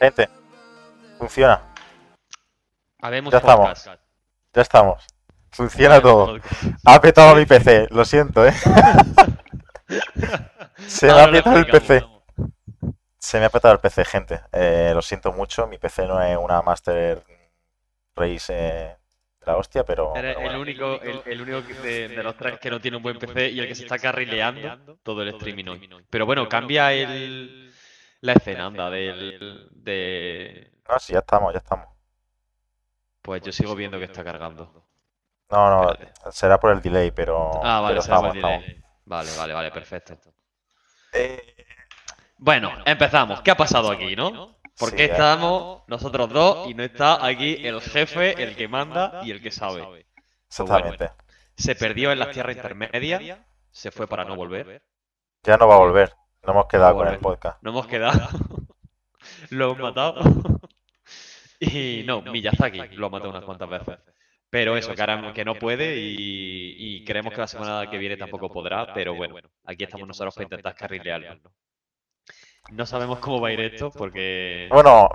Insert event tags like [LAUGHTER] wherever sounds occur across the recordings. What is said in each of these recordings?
Gente, funciona. Habemos Ya estamos. podcast. Ya estamos. Funciona todo. Podcast. Ha petado mi PC, lo siento, eh. [LAUGHS] Se me ha petado el PC. Se me ha petado el PC, gente. Eh, lo siento mucho, mi PC no es una Master Race eh, de la hostia, pero. Eres pero el único, el, el único de, de los tres que no tiene un buen PC y el que se está carrileando todo el streaming hoy. Pero bueno, cambia el, la escena, anda, del, de... No, sí, ya estamos, ya estamos. Pues yo sigo viendo que está cargando. No, no, Espérate. será por el delay, pero. Ah, vale, pero se va estamos, por delay. Vale, vale, vale, perfecto. Eh, Bueno, empezamos. ¿Qué ha pasado aquí, no? ¿Por Sí, qué eh. estamos nosotros dos y no está aquí el jefe, el que manda y el que sabe? exactamente. Se perdió en las tierras intermedias, se fue para no volver. Ya no va a volver. No hemos quedado con el podcast. No hemos quedado. [LAUGHS] Lo hemos matado. [LAUGHS] Y no, Mi ya está aquí, lo ha matado unas cuantas veces. Pero eso, que ahora que no puede y, y creemos que la semana que viene tampoco podrá, pero bueno, aquí estamos nosotros para intentar carrilearlo. No sabemos cómo va a ir esto porque... Bueno,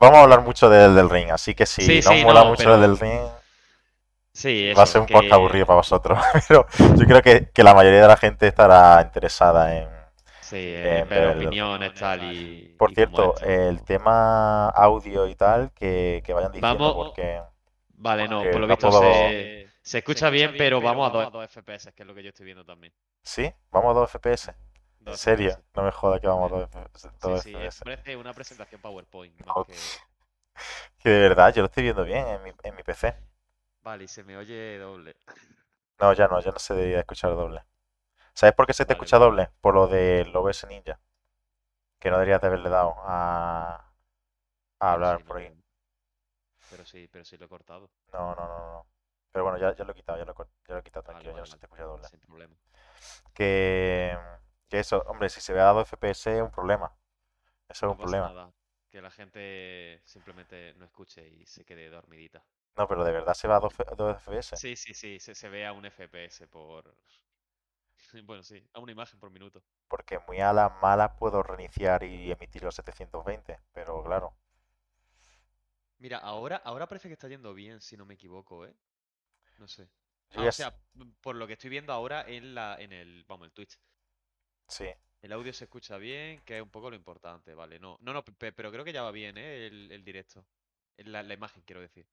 vamos a hablar mucho del, del ring, así que si Sí, no os sí, mola no, mucho pero- el del ring, Sí, va a ser un que- podcast aburrido para vosotros. [LAUGHS] Pero yo creo que, que la mayoría de la gente estará interesada en. Sí, Eh, eh, pero- opiniones, tal y... Por y cierto, el tema audio y tal, que, que vayan diciendo, Vamos- porque. Vale, no, por lo visto se, se escucha bien, pero vamos a 2 FPS, que es lo que yo estoy viendo también. ¿Sí? ¿Vamos a 2 FPS? ¿En 2 serio? FPS. No me joda que vamos a 2 FPS. dos Sí, sí, FPS. parece una presentación PowerPoint. más que- [LAUGHS] Que de verdad, yo lo estoy viendo bien en mi, en mi PC. Vale, y se me oye doble. No, ya no, ya no se debería escuchar doble. ¿Sabes por qué se te Vale, escucha doble? Por lo del OBS Ninja. Que no deberías de haberle dado a, a hablar sí, por ahí. Pero sí, pero sí lo he cortado. No, no, no, no. Pero bueno, ya, ya lo he quitado, ya lo, he cor- ya lo he quitado, Vale, tranquilo, ya no se te escucha doble. Sin problema. Que, que eso, hombre, si se ve a 2 FPS es un problema. Eso es un problema. nada, Que la gente simplemente no escuche y se quede dormidita. No, pero de verdad se va a 2, F- 2 FPS. Sí, sí, sí, se, se ve a un FPS por... [LAUGHS] Bueno, sí, a una imagen por minuto. Porque muy a las malas puedo reiniciar y emitir los 720. Pero claro, Mira, ahora, ahora parece que está yendo bien, si no me equivoco, ¿eh? No sé. Ah, o sea, por lo que estoy viendo ahora en la, en el, vamos, el Twitch. sí. El audio se escucha bien, que es un poco lo importante, vale. No, no, no, pe- pero creo que ya va bien, ¿eh? El, el directo. La, la imagen, quiero decir.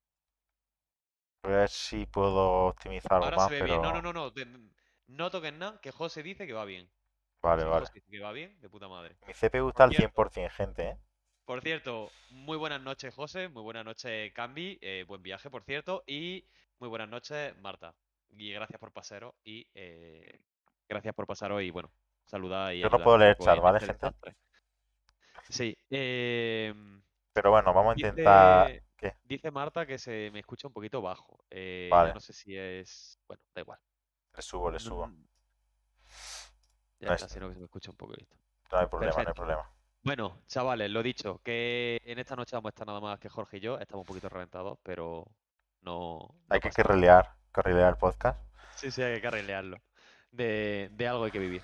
A ver si puedo optimizarlo Ahora más, se ve bien. No, no, no, no. No toques nada, que José dice que va bien. Vale, vale. José dice que va bien, de puta madre. Mi CPU está al cierto. 100%, gente, ¿eh? Por cierto, muy buenas noches, José. Muy buenas noches, Cambi. eh, buen viaje, por cierto. Y muy buenas noches, Marta. Y gracias por pasaros. Y eh, gracias por pasaros. Y bueno, saludar y Yo no puedo leer chat, ¿vale, gente? Sí. eh, Pero bueno, vamos a intentar... dice, ¿Qué? dice Marta que se me escucha un poquito bajo. eh, Vale. no sé si es. Bueno, da igual. Le subo, le subo. Mm, Ya No está, es- sino que se me escucha un poquito. No hay problema, no hay problema. Bueno, chavales, lo dicho, que en esta noche vamos a estar nada más que Jorge y yo. Estamos un poquito reventados, pero no. no Hay que carrilear, carrilear el podcast. Sí, sí, hay que carrilearlo. De, de algo hay que vivir.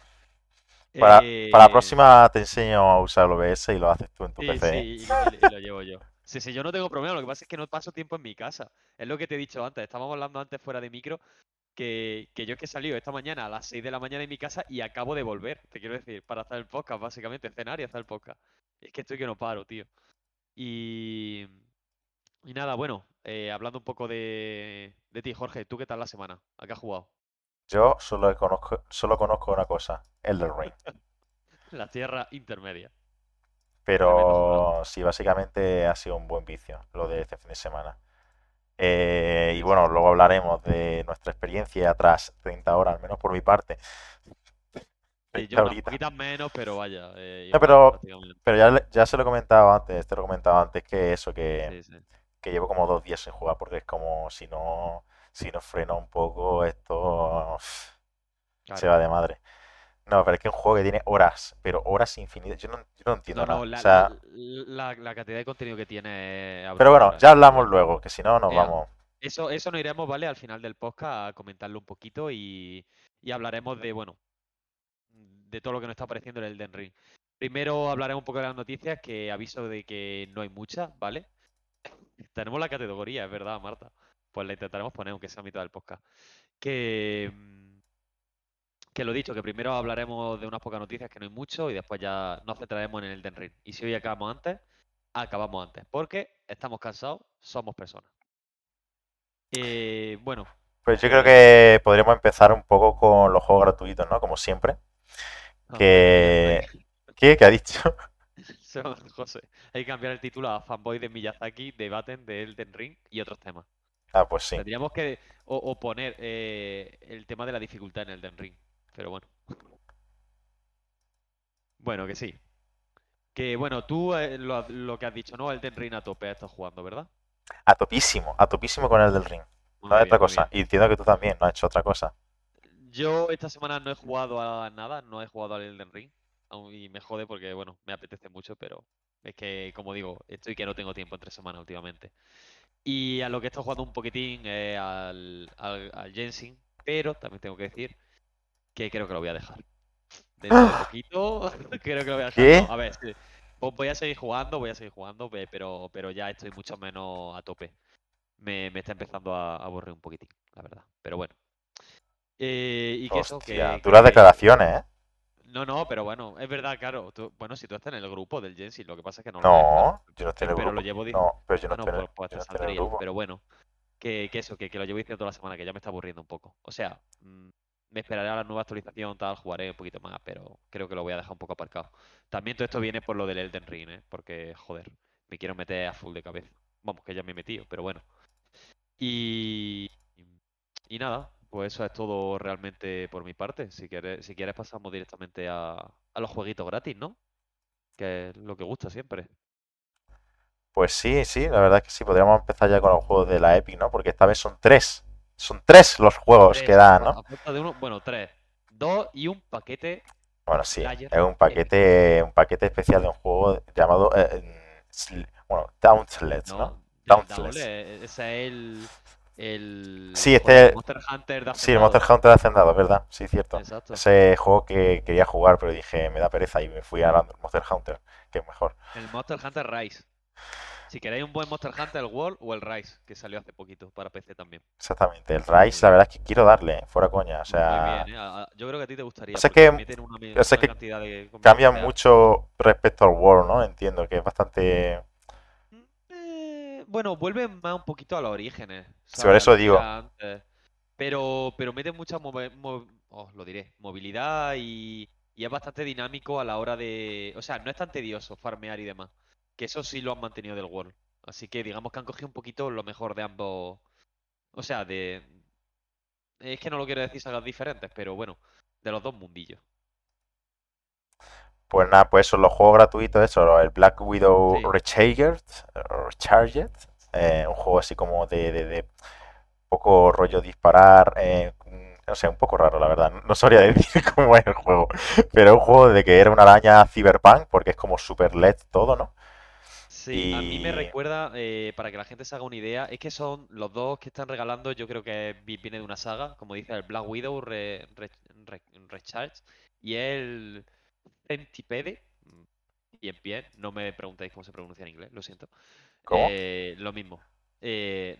Para, para la Eh, próxima te enseño a usar el OBS y lo haces tú en tu Sí, PC. sí, ¿eh? y- y lo llevo yo. Sí, sí, yo no tengo problema. Lo que pasa es que no paso tiempo en mi casa. Es lo que te he dicho antes. Estábamos hablando antes fuera de micro. Que, que yo es que he salido esta mañana a las 6 de la mañana de mi casa y acabo de volver. Te quiero decir, para hacer el podcast, básicamente, cenar y hacer el podcast. Es que estoy que no paro, tío. Y. Y nada, bueno, eh, hablando un poco de, de ti, Jorge, ¿tú qué tal la semana? ¿A qué has jugado? Yo solo conozco, solo conozco una cosa, Elden Ring. [LAUGHS] La tierra intermedia. Pero sí, básicamente ha sido un buen vicio lo de este fin de semana. Eh, y bueno, luego hablaremos de nuestra experiencia tras 30 horas, al menos por mi parte. Sí, 30 yo unas menos, pero vaya. eh, No, pero-. Pero ya, ya se lo he comentado antes, te lo he comentado antes que eso, que, Sí, sí. que llevo como dos días sin jugar porque es como si no, si no freno un poco esto se va de madre. No, pero es que es un juego que tiene horas, pero horas infinitas. Yo no, yo no entiendo No, no, nada. la, O sea, la, la- la cantidad de contenido que tiene pero bueno, ya hablamos luego, que si no nos vamos. Eso, eso nos iremos, ¿vale? Al final del podcast a comentarlo un poquito y, y hablaremos de, bueno, de todo lo que nos está apareciendo en el Elden Ring. Primero hablaremos un poco de las noticias, que aviso de que no hay muchas, ¿vale? [LAUGHS] Tenemos la categoría, es verdad, Marta. Pues la intentaremos poner, aunque sea a mitad del podcast. Que, mm, que lo dicho, que primero hablaremos de unas pocas noticias, que no hay mucho, y después ya nos centraremos en el Den Ring. Y si hoy acabamos antes, acabamos antes, porque estamos cansados, somos personas. Eh, bueno, Pues yo creo que podríamos empezar un poco con los juegos gratuitos, ¿no? Como siempre. no, Que... ¿Qué? ¿Qué ha dicho? [LAUGHS] José. Hay que cambiar el título a Fanboy de Miyazaki, debaten de Elden Ring y otros temas. Ah, pues sí. Tendríamos que o, o poner eh, el tema de la dificultad en Elden Ring. Pero bueno. Bueno, que sí. Que bueno, tú eh, lo, lo que has dicho, ¿no? Elden Ring a tope estás jugando, ¿verdad? A topísimo, a topísimo con el del ring. Muy No hay bien, otra cosa. Y entiendo que tú también no has hecho otra cosa. Yo esta semana no he jugado a nada, no he jugado al Elden Ring. Y me jode porque, bueno, me apetece mucho, pero es que, como digo, estoy que no tengo tiempo entre semanas últimamente. Y a lo que estoy jugando un poquitín es al, al, al Genshin, pero también tengo que decir que creo que lo voy a dejar. Dentro de poquito, [LAUGHS] creo que lo voy a dejar. ¿Qué? No, a ver, sí, vo- voy a seguir jugando, voy a seguir jugando, pe- pero, pero ya estoy mucho menos a tope. Me, me está empezando a aburrir un poquitín, la verdad. Pero bueno. Eh, y que eso, Hostia, que, duras que- declaraciones, ¿eh? No, no, pero bueno, es verdad, claro. tú- bueno, si tú estás en el grupo del Genshin, lo que pasa es que no lo. No, yo no estoy en el Pero lo llevo No, pero yo no Ah, no, estoy en el, pues, pues yo no te estoy en el saldría. grupo. Pero bueno, que, que eso, que, que lo llevo diciendo toda la semana, que ya me está aburriendo un poco. O sea, mm, me esperaré a la nueva actualización, tal, jugaré un poquito más, pero creo que lo voy a dejar un poco aparcado. También todo esto viene por lo del Elden Ring, ¿eh? Porque, joder, me quiero meter a full de cabeza. Vamos, que ya me he metido, pero bueno. Y, y nada, pues eso es todo realmente por mi parte. Si quieres, si quieres pasamos directamente a, a los jueguitos gratis, ¿no? Que es lo que gusta siempre. Pues sí, sí, la verdad es que sí. Podríamos empezar ya con los juegos de la Epic, ¿no? Porque esta vez son tres. Son tres los juegos que dan, ¿no? a falta de uno, bueno, tres. Dos y un paquete. Bueno, sí, es un paquete, un paquete especial de un juego llamado, eh, Sl- bueno, Dauntless, ¿no? No, Dauntless. Downless, ese es el. El. Sí, este- Monster Hunter de Sí, el. Monster Hunter Hacendado, ¿verdad? Sí, cierto. Exacto. Ese juego que quería jugar, pero dije, me da pereza y me fui a Monster Hunter, que es mejor. El Monster Hunter Rise. Si queréis un buen Monster Hunter, el World o el Rise, que salió hace poquito para PC también. Exactamente. El Rise, la verdad es que quiero darle, fuera coña. O sea, bien, ¿eh? Yo creo que a ti te gustaría. Porque que- una, que de cambia mucho respecto al World, ¿no? Entiendo que es bastante... Eh, bueno, vuelven más un poquito a los orígenes. ¿sabes? eso digo. Pero, pero mete mucha os lo diré, movilidad y, y es bastante dinámico a la hora de. O sea, no es tan tedioso farmear y demás. Que eso sí lo han mantenido del World. Así que digamos que han cogido un poquito lo mejor de ambos. O sea, de. Es que no lo quiero decir sagas diferentes, pero bueno, de los dos mundillos. Pues nada, pues eso, los juegos gratuitos, eso, el Black Widow Sí. Recharged, Recharged, eh, un juego así como de, de, de poco rollo disparar, eh, no sé, un poco raro la verdad, no sabría [LAUGHS] decir cómo es el juego, pero un juego de que era una araña cyberpunk, porque es como super LED todo, ¿no? Sí, a mí me recuerda, eh, para que la gente se haga una idea, es que son los dos que están regalando, yo creo que vi- viene de una saga, como dice el Black Widow Re- Re- Re- Recharge, y el Centipede, mm, y en pie, no me preguntéis cómo se pronuncia en inglés, lo siento. ¿Cómo? Eh, lo mismo, eh,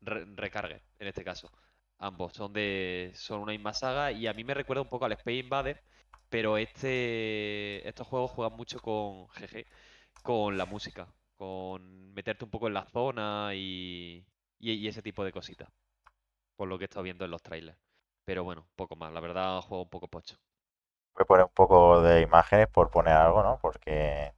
re- recargue, en este caso. Ambos son de, son una misma saga, y a mí me recuerda un poco al Space Invader, pero este, estos juegos juegan mucho con, jeje, con la música, con meterte un poco en la zona y, y, y ese tipo de cositas. Por lo que he estado viendo en los trailers. Pero bueno, poco más. La verdad, juego un poco pocho. Voy a poner un poco de imágenes por poner algo, ¿no? Porque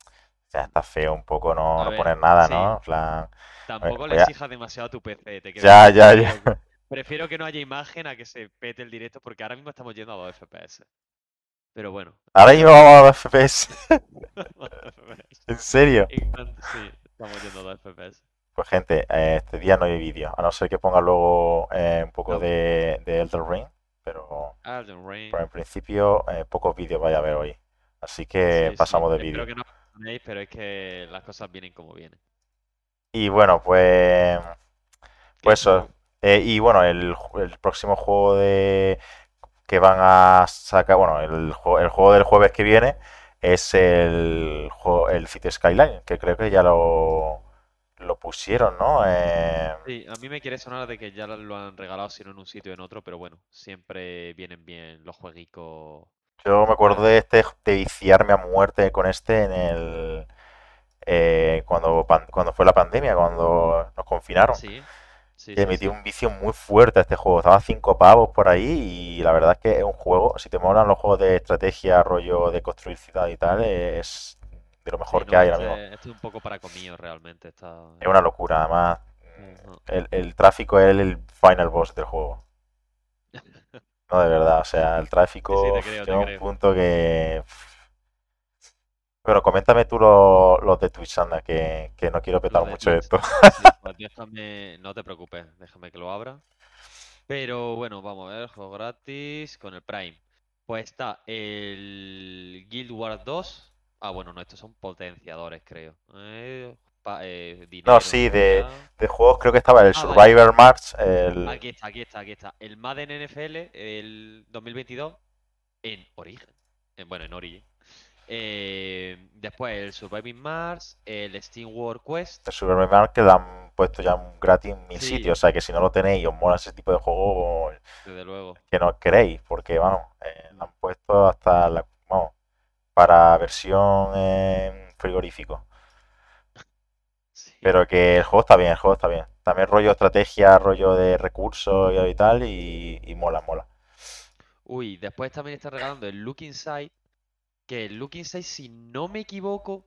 ya está feo un poco no, no ver, poner nada, sí. ¿no? Plan, Tampoco le a- exijas demasiado a tu PC, te ya, ya, ya. Prefiero, prefiero que no haya imagen a que se pete el directo porque ahora mismo estamos yendo a 2 FPS. Pero bueno. Ahora mismo vamos a los FPS, [LAUGHS] en serio. Sí, estamos yendo a 2 FPS. Pues gente, eh, este día no hay vídeo, a no ser que ponga luego eh, un poco No. de, de Elden Ring, pero, Elden Ring. pero en principio eh, pocos vídeos vaya a haber hoy. Así que Sí, sí, pasamos de Espero vídeo. que no os perdonéis, pero es que las cosas vienen como vienen. Y bueno, pues, ¿Qué pues eso. Eh, y bueno, el, el próximo juego de que van a sacar, bueno, el, el juego del jueves que viene es el, el City Skyline, que creo que ya lo, lo pusieron, ¿no? Eh, Sí, a mí me quiere sonar de que ya lo han regalado, si no en un sitio o en otro, pero bueno, siempre vienen bien los jueguicos. yo me acuerdo de este, de viciarme a muerte con este en el, eh, cuando, cuando fue la pandemia, cuando nos confinaron. Sí, sí, sí. un vicio muy fuerte a este juego. Estaba a 5 pavos por ahí y la verdad es que es un juego, si te molan los juegos de estrategia, rollo de construir ciudad y tal, es de lo mejor que hay ahora mismo. este, este es un poco para comido realmente. Está... Es una locura, además. El, el tráfico es el final boss del juego. [LAUGHS] No, de verdad, o sea, el tráfico llega a un creo. punto que... Pero coméntame tú los, de Twitch, anda, que, que no quiero petar mucho Twitch. esto. Sí, [LAUGHS] pues déjame, no te preocupes, déjame que lo abra. Pero bueno, vamos a ver, juego gratis con el Prime. Pues está el Guild Wars 2. Ah, bueno, no, estos son potenciadores, creo. Eh, pa- eh, dinero, No, sí, de, juegos creo que estaba el Ah, vale. Survivor March, el... Aquí está, aquí está, aquí está. El Madden NFL, el 2022, en Origen. En- bueno, en Origin. Eh, después el Surviving Mars, el Steam World Quest. el Superman que lo han puesto ya un gratis en mil Sí. sitios. O sea que si no lo tenéis y os mola ese tipo de juego, Desde luego. que no queréis, porque vamos, eh, lo han puesto hasta la, vamos, para versión en frigorífico. [LAUGHS] Sí. Pero que el juego está bien, el juego está bien. También rollo estrategia, rollo de recursos y tal, y, y mola, mola. Uy, después también está regalando el Look Inside. Que el Look Inside, si no me equivoco,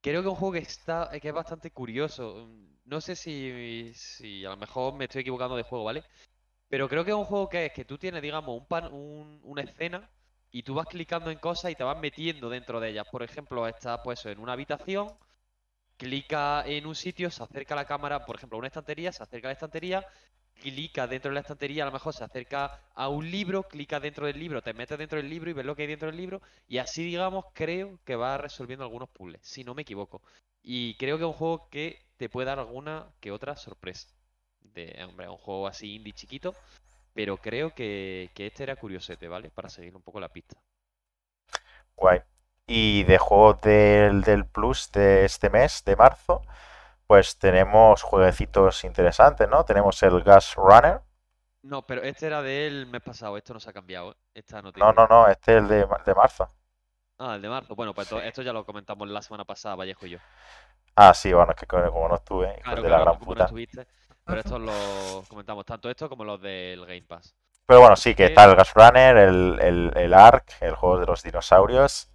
creo que es un juego que está, que es bastante curioso. Mm, No sé si, si a lo mejor me estoy equivocando de juego, ¿vale? Pero creo que es un juego que es que tú tienes, digamos, un pan, un- una escena y tú vas clicando en cosas y te vas metiendo dentro de ellas. Por ejemplo, estás pues en una habitación, clica en un sitio, se acerca la cámara, por ejemplo, a una estantería, se acerca a la estantería, clica dentro de la estantería, a lo mejor se acerca a un libro, clica dentro del libro, te metes dentro del libro y ves lo que hay dentro del libro y así, digamos, creo que va resolviendo algunos puzzles, si no me equivoco. Y creo que es un juego que te puede dar alguna que otra sorpresa. De, hombre, un juego así indie chiquito, pero creo que, que este era curiosete, ¿vale? Para seguir un poco la pista. Guay. Y de juegos del, del Plus de este mes, de marzo, pues tenemos jueguecitos interesantes, ¿no? Tenemos el Gas Runner. No, pero este era del mes pasado, esto no se ha cambiado, ¿eh? Esta No, no, no, este es el de, de marzo. Ah, el de marzo. Bueno, pues Sí. esto ya lo comentamos la semana pasada, Vallejo y yo. Ah, sí, bueno, es que como no estuve, hijos Claro, de la gran no puta. estuviste, pero estos los comentamos, tanto esto como los del Game Pass. Pero bueno, sí, que que- está el Gas Runner, el, el, el Ark, el juego de los dinosaurios,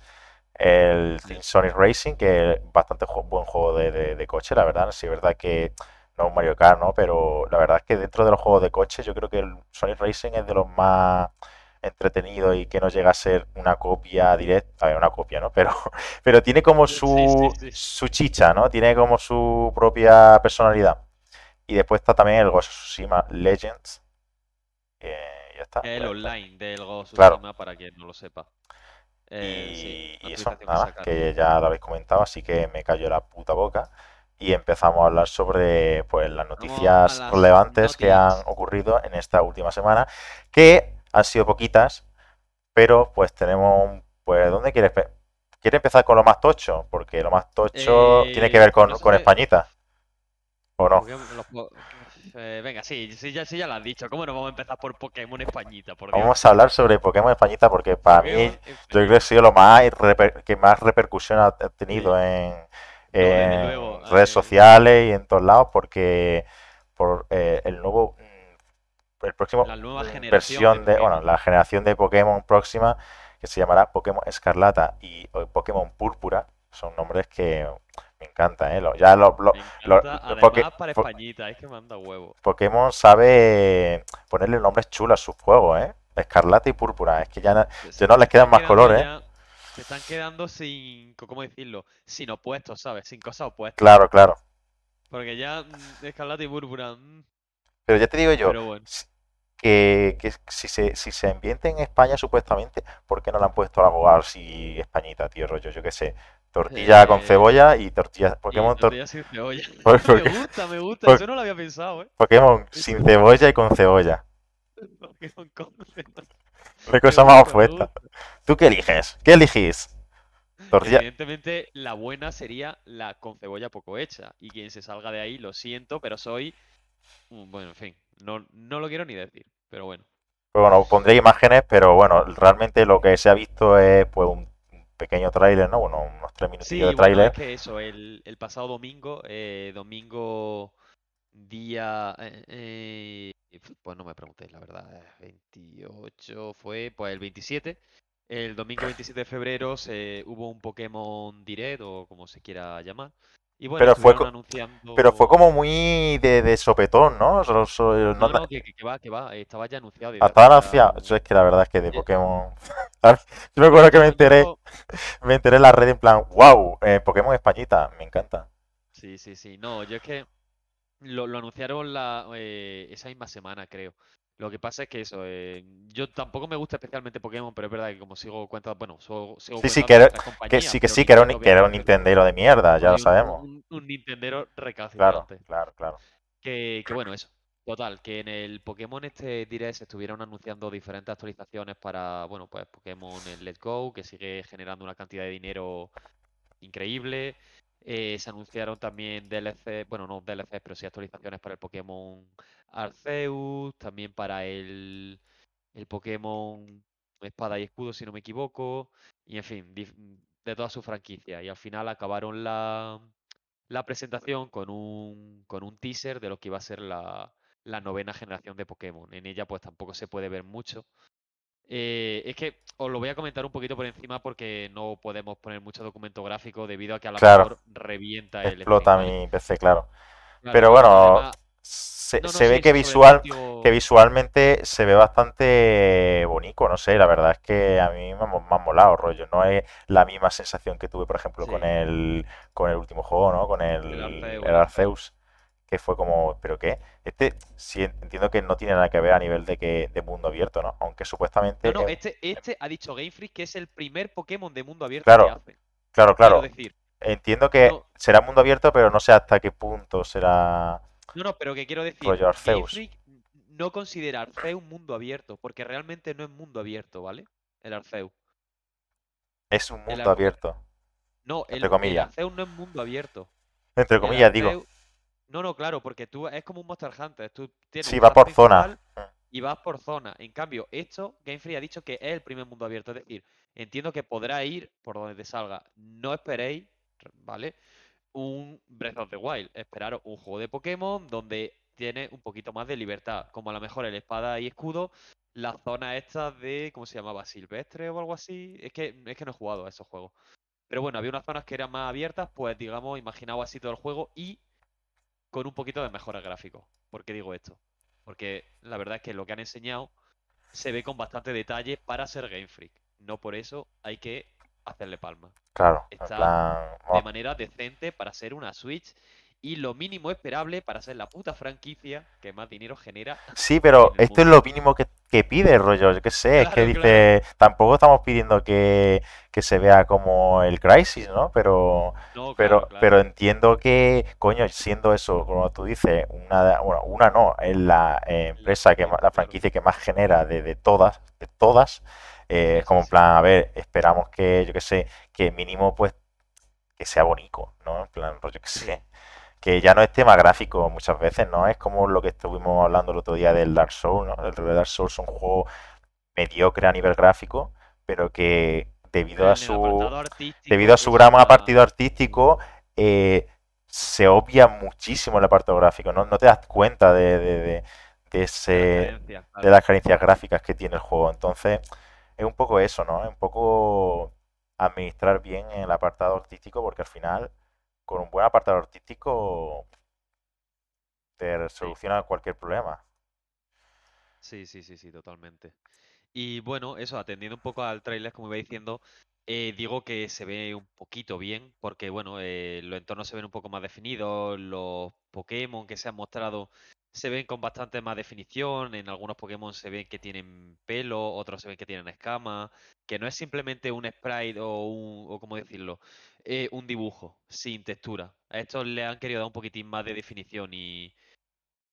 el. Team Sonic Racing, que es bastante buen juego de, de- de coche, la verdad. Sí, es verdad que no es un Mario Kart, ¿no? Pero la verdad es que dentro de los juegos de coche, yo creo que el Sonic Racing es de los más entretenidos y que no llega a ser una copia directa, a ver, una copia, ¿no? [LAUGHS] Pero, pero tiene como su, sí, sí. su chicha, ¿no? Tiene como su propia personalidad. Y después está también el Ghost of Tsushima Legends. Eh, ya está. El online del Ghost of Claro. Tsushima, para quien no lo sepa. Eh, Y, eso, que nada que ya lo habéis comentado, así que me cayó la puta boca. Y empezamos a hablar sobre pues, las noticias las relevantes que han ocurrido en esta última semana, que han sido poquitas, pero pues tenemos, pues, ¿dónde quieres? pe- ¿Quiere empezar con lo más tocho? Porque lo más tocho tiene que Eh, ver con, no sé con Españita, ¿o no? Los eh, venga, sí, sí, ya, sí, ya lo has dicho. ¿Cómo no vamos a empezar por Pokémon Españita? Por Dios. Vamos a hablar sobre Pokémon Españita porque para mí Yo creo que ha sido lo más reper- que más repercusión ha tenido en, luego, redes sociales y en todos lados porque por eh, el nuevo mm, el próximo La nueva generación versión de de bueno Pokémon. la generación de Pokémon próxima que se llamará Pokémon Escarlata y Pokémon Púrpura son nombres que me encantan ¿eh? Lo- ya lo- lo- Me encanta, lo- porque- además para Españita, es que manda huevo. Pokémon sabe ponerle nombres chulos a sus juegos ¿eh? Escarlata y Púrpura es que ya no les quedan más colores ¿eh? Se están quedando sin, ¿cómo decirlo? Sin opuestos, ¿sabes? Sin cosas opuestas. claro claro Porque ya mm, Escarlata y Púrpura, mm, pero ya te digo yo bueno. si- que, que si se, si se ambienta en España supuestamente, ¿por qué no le han puesto algo así españita, tío, rollo? Yo qué sé, tortilla con Eh, cebolla y tortilla, Pokémon, tor- tortilla sin cebolla. ¿Por- [LAUGHS] por Me gusta, me gusta. Eso no lo había pensado, ¿eh? Pokémon sin cebolla y con cebolla. [LAUGHS] Pokémon con cebolla. Qué cosa más opuesta. ¿Tú qué eliges? ¿Qué elegís? Tortilla. Evidentemente, la buena sería la con cebolla poco hecha. Y quien se salga de ahí, lo siento, pero soy. Bueno, en fin, no, no lo quiero ni decir, pero bueno. Pues bueno, pondré imágenes, pero bueno, realmente lo que se ha visto es pues un pequeño tráiler, ¿no? Bueno, unos tres Sí, minutillos de bueno, es tráiler. que eso, el, el pasado domingo, eh, domingo día, eh, eh, pues no me preguntéis, la verdad, eh, 28 fue, pues el 27, el domingo 27 de febrero se, hubo un Pokémon Direct o como se quiera llamar, y bueno, Pero fue, anunciando... pero fue como muy de, de sopetón, ¿no? Solo- solo- no- No, no, que, va, que va, eh, estaba ya anunciado hace ya hacía. Yo es que la verdad es que de Eh, Pokémon. [LAUGHS] Yo me acuerdo que me enteré, me enteré en la red en plan, wow, Pokémon Españita, me encanta. sí, sí, sí, no, yo es que... Lo, lo anunciaron la, eh, esa misma semana, creo. Lo que pasa es que eso, eh, yo tampoco me gusta especialmente Pokémon, pero es verdad que como sigo cuentas, bueno, sigo, sigo Sí, sí, que era, que sí, que sí, que era un, que era. Nintendero de mierda, ya lo un, sabemos. un, un Nintendero Claro, recalcitrante. claro, claro. Que, que bueno, eso. Total, que en el Pokémon este Direct se estuvieron anunciando diferentes actualizaciones para, bueno, pues Pokémon el Let's Go, que sigue generando una cantidad de dinero increíble. Eh, se anunciaron también DLC, bueno, no DLC, pero sí actualizaciones para el Pokémon Arceus, también para el, el Pokémon Espada y Escudo, si no me equivoco, y en fin, de toda su franquicia. Y al final acabaron la, la presentación con un, con un teaser de lo que iba a ser la, la novena generación de Pokémon. En ella pues tampoco se puede ver mucho. Eh, es que os lo voy a comentar un poquito por encima porque no podemos poner mucho documento gráfico debido a que a lo Claro, mejor revienta el explota mi PC, claro. Claro, Pero bueno, además... se, No, no, se ve sí, que visual, que visualmente se ve bastante bonito, no sé, la verdad es que a mí me me ha molado, rollo. No es la misma sensación que tuve, por ejemplo, con el, con el último juego, ¿no? Con el el, Arceus, el el Arceus. Que fue como, ¿pero qué? Este sí entiendo que no tiene nada que ver a nivel de que de mundo abierto, ¿no? Aunque No, supuestamente, no, eh, este, este ha dicho Game Freak que es el primer Pokémon de mundo abierto que claro, hace. claro, Quiero claro. decir, Entiendo que no, será mundo abierto, pero no sé hasta qué punto será no, no, pero que quiero decir, Game. Freak no considera Arceus un mundo abierto, porque realmente no es mundo abierto, ¿vale? El Arceus. Es un El mundo abierto, no, entre el, el comillas. Arceus no es mundo abierto. Entre El comillas, digo. No, no, claro, porque tú es como un Monster Hunter. Tú tienes Sí, va por zona. y vas por zona. En cambio, esto, Game Freak ha dicho que es el primer mundo abierto. Es decir, entiendo que podrá ir por donde te salga. No esperéis, ¿vale? Un Breath of the Wild. Esperaros un juego de Pokémon donde tiene un poquito más de libertad. Como a lo mejor el espada y escudo. La zona esta de, ¿cómo se llamaba? Silvestre o algo así. Es que, es que no he jugado a esos juegos. Pero bueno, había unas zonas que eran más abiertas, pues digamos, imaginado así todo el juego y con un poquito de mejora gráfico. ¿Por qué digo esto? Porque la verdad es que lo que han enseñado se ve con bastante detalle para ser Game Freak. No por eso hay que hacerle palma. Claro, Está plan, de manera decente para ser una Switch y lo mínimo esperable para ser la puta franquicia que más dinero genera Sí, pero esto es lo mínimo que, que pide, rollo. Yo qué sé, es que claro. dice. Tampoco estamos pidiendo que, que se vea como el Crisis, ¿no? Pero, No, claro, pero, pero entiendo que, coño, siendo eso, como tú dices, una, bueno, una no, es la eh, empresa que más, la franquicia que más genera de, de todas, de todas, eh, es como en plan, a ver, esperamos que, yo qué sé, que mínimo, pues, que sea bonito, ¿no? En plan, rollo que Sí. Que ya no es tema gráfico muchas veces, ¿no? Es como lo que estuvimos hablando el otro día del Dark Souls, ¿no? El Dark Souls es un juego mediocre a nivel gráfico, pero que debido a su debido a su gran partido artístico, eh, se obvia muchísimo el apartado gráfico, ¿no? No te das cuenta de, de, de- de ese las carencias gráficas que tiene el juego. Entonces, es un poco eso, ¿no? Es un poco administrar bien el apartado artístico, porque al final, con un buen apartado artístico, te Sí. soluciona cualquier problema. Sí, sí, sí, sí, totalmente. Y bueno, eso, atendiendo un poco al tráiler, como iba diciendo, eh, digo que se ve un poquito bien, porque bueno, eh, los entornos se ven un poco más definidos, los Pokémon que se han mostrado se ven con bastante más definición, en algunos Pokémon se ven que tienen pelo, otros se ven que tienen escamas, que no es simplemente un sprite o un, o cómo decirlo, un dibujo sin textura. A estos le han querido dar un poquitín más de definición y...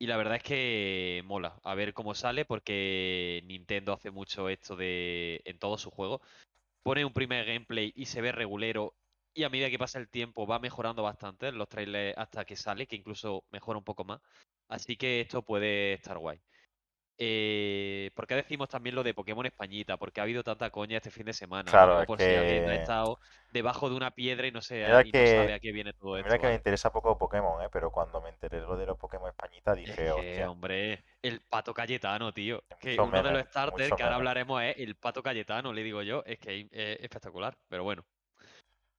Y la verdad es que mola, a ver cómo sale, porque Nintendo hace mucho esto de en todos sus juegos. Pone un primer gameplay y se ve regulero y a medida que pasa el tiempo va mejorando bastante los trailers hasta que sale, que incluso mejora un poco más. Así que esto puede estar guay. Eh, ¿Por qué decimos también lo de Pokémon Españita? Porque ha habido tanta coña este fin de semana. Claro, ¿no? es Por si alguien ha que- estado debajo de una piedra y no, sé, y no que- sabe a qué viene todo esto. Mira que me ¿vale? interesa poco Pokémon, ¿eh? Pero cuando me enteré lo de los Pokémon Españita Es dije, que, hostia, hombre, el pato Cayetano, tío. Que uno de los starters que ahora hablaremos es el pato Cayetano, le digo yo. Es que es espectacular, pero bueno.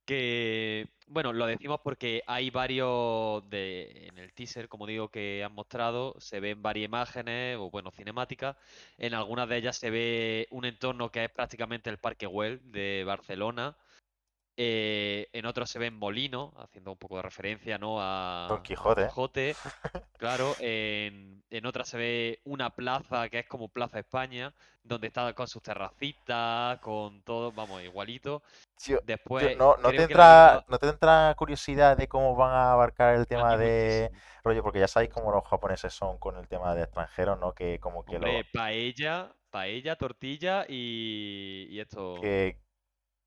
Que, bueno, lo decimos porque hay varios de, en el teaser, como digo, que han mostrado, se ven varias imágenes, o bueno, cinemáticas. En algunas de ellas se ve un entorno que es prácticamente el Parque Güell de Barcelona. Eh, en otros se ven molinos, haciendo un poco de referencia, ¿no? A Don Quijote. Quijote. [LAUGHS] Claro, en, en otra se ve una plaza que es como Plaza España, donde está con sus terracitas, con todo, vamos, igualito. Después, no, no creo te entra, la no te entra curiosidad de cómo van a abarcar el liga- tema de rollo, porque ya sabéis cómo los japoneses son con el tema de extranjeros, ¿no? Que como que lo Hombre, paella, paella, tortilla y, y esto. que,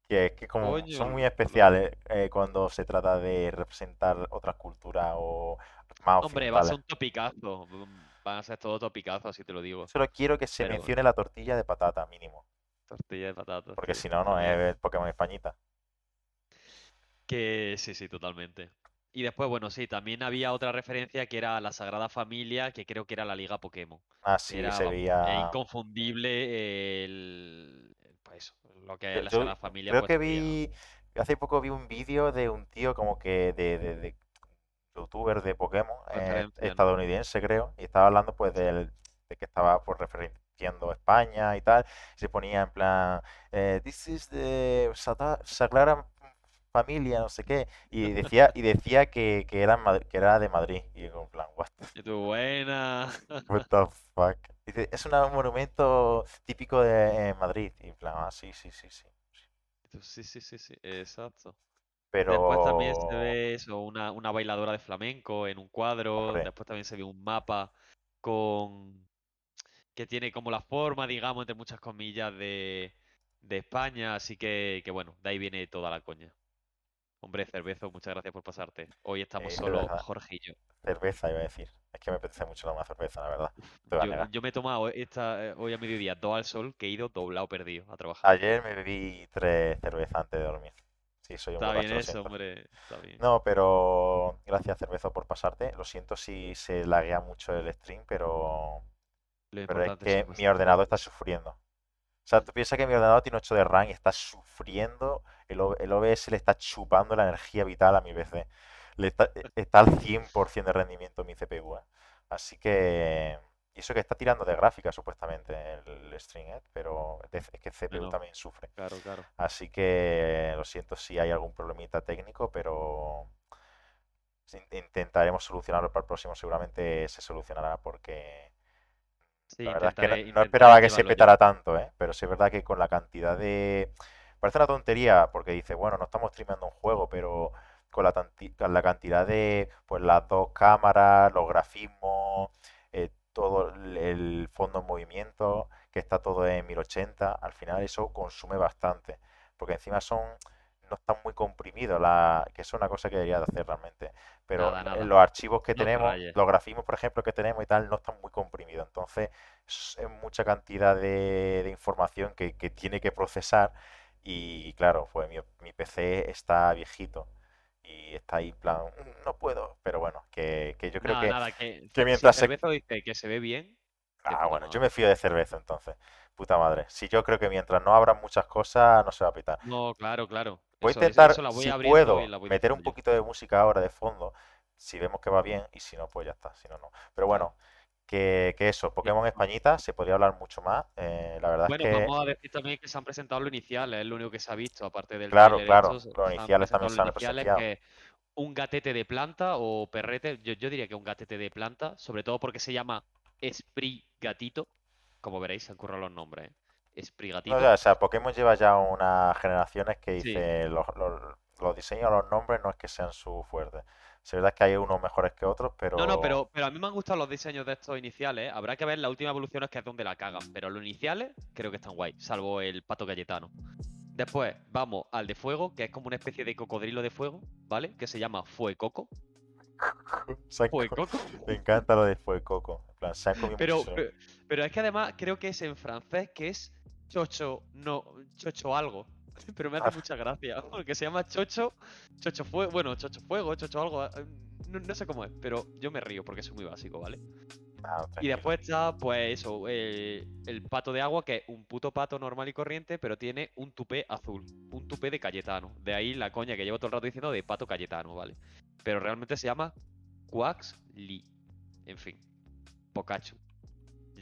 que, que como Coño, son muy lo especiales eh, cuando se trata de representar otras culturas o más Hombre, va a ser un topicazo. mm, Van a ser todo topicazos, así te lo digo. Solo quiero que se Pero mencione la tortilla de patata mínimo, tortilla de patatas, porque sí, si no, no es el Pokémon Españita. Que sí, sí, totalmente. Y después, bueno, sí, también había otra referencia que era la Sagrada Familia, que creo que era la Liga Pokémon. Ah, sí, Era, se vamos, es veía... inconfundible el, pues eso, lo que es la Sagrada Familia, creo pues que vi, hace poco vi un vídeo de un tío como que de, de, de youtuber de Pokémon eh, estadounidense, creo, y estaba hablando pues del, de que estaba pues referenciando España y tal, y se ponía en plan, eh, This is the Sagrada Familia, no sé qué, y decía, y decía que, que era, que era de Madrid, y yo en plan, what, Y tú, buena. [LAUGHS] what the fuck. Dice, es un monumento típico de Madrid, y en plan, ah, sí, sí, sí, sí. Sí, sí, sí, sí, exacto. Pero, Después también se ve eso, una, una bailadora de flamenco en un cuadro. hombre, Después también se ve un mapa con que tiene como la forma, digamos, entre muchas comillas, de, de España. Así que, que bueno, de ahí viene toda la coña. Hombre, Cervezo, muchas gracias por pasarte. Hoy estamos eh, solo Jorge y yo. cerveza iba a decir. Es que me apetece mucho la una cerveza, la verdad. Yo, me he tomado esta, eh, hoy a mediodía dos al sol que he ido doblado perdido a trabajar. Ayer me bebí tres cervezas antes de dormir. Sí, soy un Está bien borracho, eso, hombre. Está bien. No, pero gracias, Cervezo, por pasarte. Lo siento si se laguea mucho el stream, pero, Lo pero es que es mi ordenador está sufriendo. O sea, tú piensas que mi ordenador tiene 8 de RAM y está sufriendo. El, el OBS le está chupando la energía vital a mi PC. Le está, e- está al 100% de rendimiento mi CPU, ¿eh? Así que... Y eso que está tirando de gráfica, supuestamente, el, ¿eh? Pero es que CPU también sufre. claro, claro. Así que lo siento si hay algún problemita técnico, pero in- intentaremos solucionarlo para el próximo. Seguramente se solucionará porque Sí, la verdad es que no, esperaba que se yo. petara tanto, ¿eh? Pero sí es verdad que con la cantidad de... Parece una tontería porque dice, bueno, no estamos streameando un juego, pero con la, con la cantidad de, pues las dos cámaras, los grafismos, eh, todo el fondo en movimiento, que está todo en 1080, al final eso consume bastante. Porque encima son, no están muy comprimidos, la, que es una cosa que debería de hacer realmente. Pero Nada, en nada. los archivos que No te tenemos, los grafismos, por ejemplo, que tenemos y tal, no están muy comprimidos. Entonces, es mucha cantidad de, de información que, que tiene que procesar. Y claro, pues mi, mi PC está viejito y está ahí en plan, "Mm, no puedo. Pero bueno, que, que yo creo Nada, que, nada, que que si mientras se... Dice que se ve bien, Ah, bueno, yo me fío de cerveza entonces. Puta madre. Si yo creo que mientras no abran muchas cosas, no se va a pitar. No, claro, claro. Voy a Eso, intentar, eso la voy si puedo, meter un yo. poquito de música ahora de fondo. Si vemos que va bien, y si no, pues ya está. Si no, no. Pero bueno, que, que eso, Pokémon Españita, se podría hablar mucho más. eh, la verdad es Bueno, que, vamos a decir también que se han presentado los iniciales, es lo único que se ha visto, aparte del claro, claro, los se han iniciales también presentado los se han que es un gatete de planta o perrete, yo, yo diría que un gatete de planta, sobre todo porque se llama Esprit Gatito, como veréis, se han currado los nombres, ¿eh? Esprit No, o sea, Pokémon lleva ya unas generaciones que Sí, dice los, los, los diseños, los nombres no es que sean su fuerte. Es verdad que hay unos mejores que otros, No, no, pero pero, pero a mí me han gustado los diseños de estos iniciales. ¿eh? Habrá que ver las últimas evoluciones que es donde la cagan. Pero los iniciales creo que están guay, salvo el pato Cayetano. Después vamos al de fuego, que es como una especie de cocodrilo de fuego, ¿vale? Que se llama Fuecoco. [LAUGHS] Fuecoco. Me [LAUGHS] encanta lo de Fuecoco. En plan, Pero, pero, pero es que además creo que es en francés, que es chocho, no, chocho algo. [LAUGHS] Pero me hace Ah. mucha gracia, porque se llama chocho, chocho fuego, bueno, chocho fuego, chocho algo, eh, no, no sé cómo es, pero yo me río porque soy muy básico, ¿vale? Ah, Y después está, pues eso, eh, el pato de agua, que es un puto pato normal y corriente, pero tiene un tupé azul, un tupé de Cayetano. De ahí la coña que llevo todo el rato diciendo de pato Cayetano, ¿vale? Pero realmente se llama Quax Lee. En fin, Pikachu.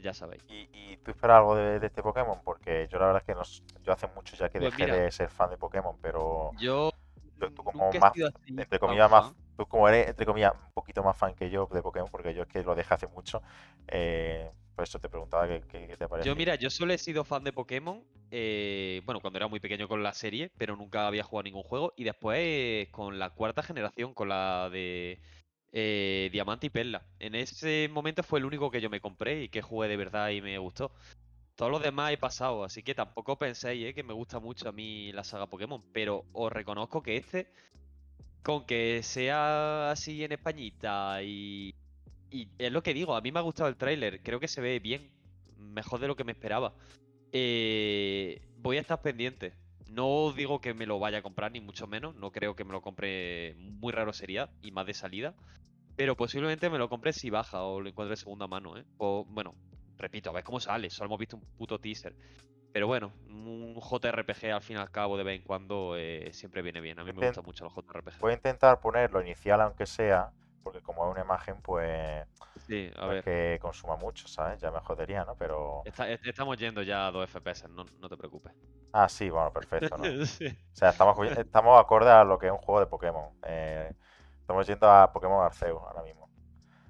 Ya sabéis. ¿Y, y tú esperas algo de, de este Pokémon? Porque yo la verdad es que no, yo hace mucho ya que Pues dejé mira. de ser fan de Pokémon, pero Yo. Tú- tú como más- entre comillas más, tú como eres entre comillas un poquito más fan que yo de Pokémon, porque yo es que lo dejé hace mucho, eh, por eso te preguntaba qué, qué- qué te parece. Yo, mira, yo solo he sido fan de Pokémon, eh, bueno, cuando era muy pequeño con la serie, pero nunca había jugado ningún juego. Y después eh, con la cuarta generación, con la de eh, Diamante y Perla. En ese momento fue el único que yo me compré y que jugué de verdad y me gustó. Todos los demás he pasado, así que tampoco penséis eh, que me gusta mucho a mí la saga Pokémon, pero os reconozco que este, con que sea así en Españita y, y es lo que digo, a mí me ha gustado el tráiler, creo que se ve bien, mejor de lo que me esperaba. Eh, voy a estar pendiente. No digo que me lo vaya a comprar, ni mucho menos. No creo que me lo compre. Muy raro sería, y más de salida. Pero posiblemente me lo compre si baja o lo encuentre de segunda mano, ¿eh? O, bueno, repito, a ver cómo sale. Solo hemos visto un puto teaser. Pero bueno, un JRPG al fin y al cabo de vez en cuando eh, siempre viene bien. A mí me gustan mucho los JRPG. Voy a intentar poner lo inicial aunque sea, porque como es una imagen, pues Sí, a no es ver. que consuma mucho, ¿sabes? Ya me jodería, ¿no? Pero... está- estamos yendo ya a 2 FPS, no, no te preocupes. Ah, sí, bueno, perfecto, ¿no? [LAUGHS] Sí. O sea, estamos, estamos acorde a lo que es un juego de Pokémon. Eh, estamos yendo a Pokémon Arceus ahora mismo.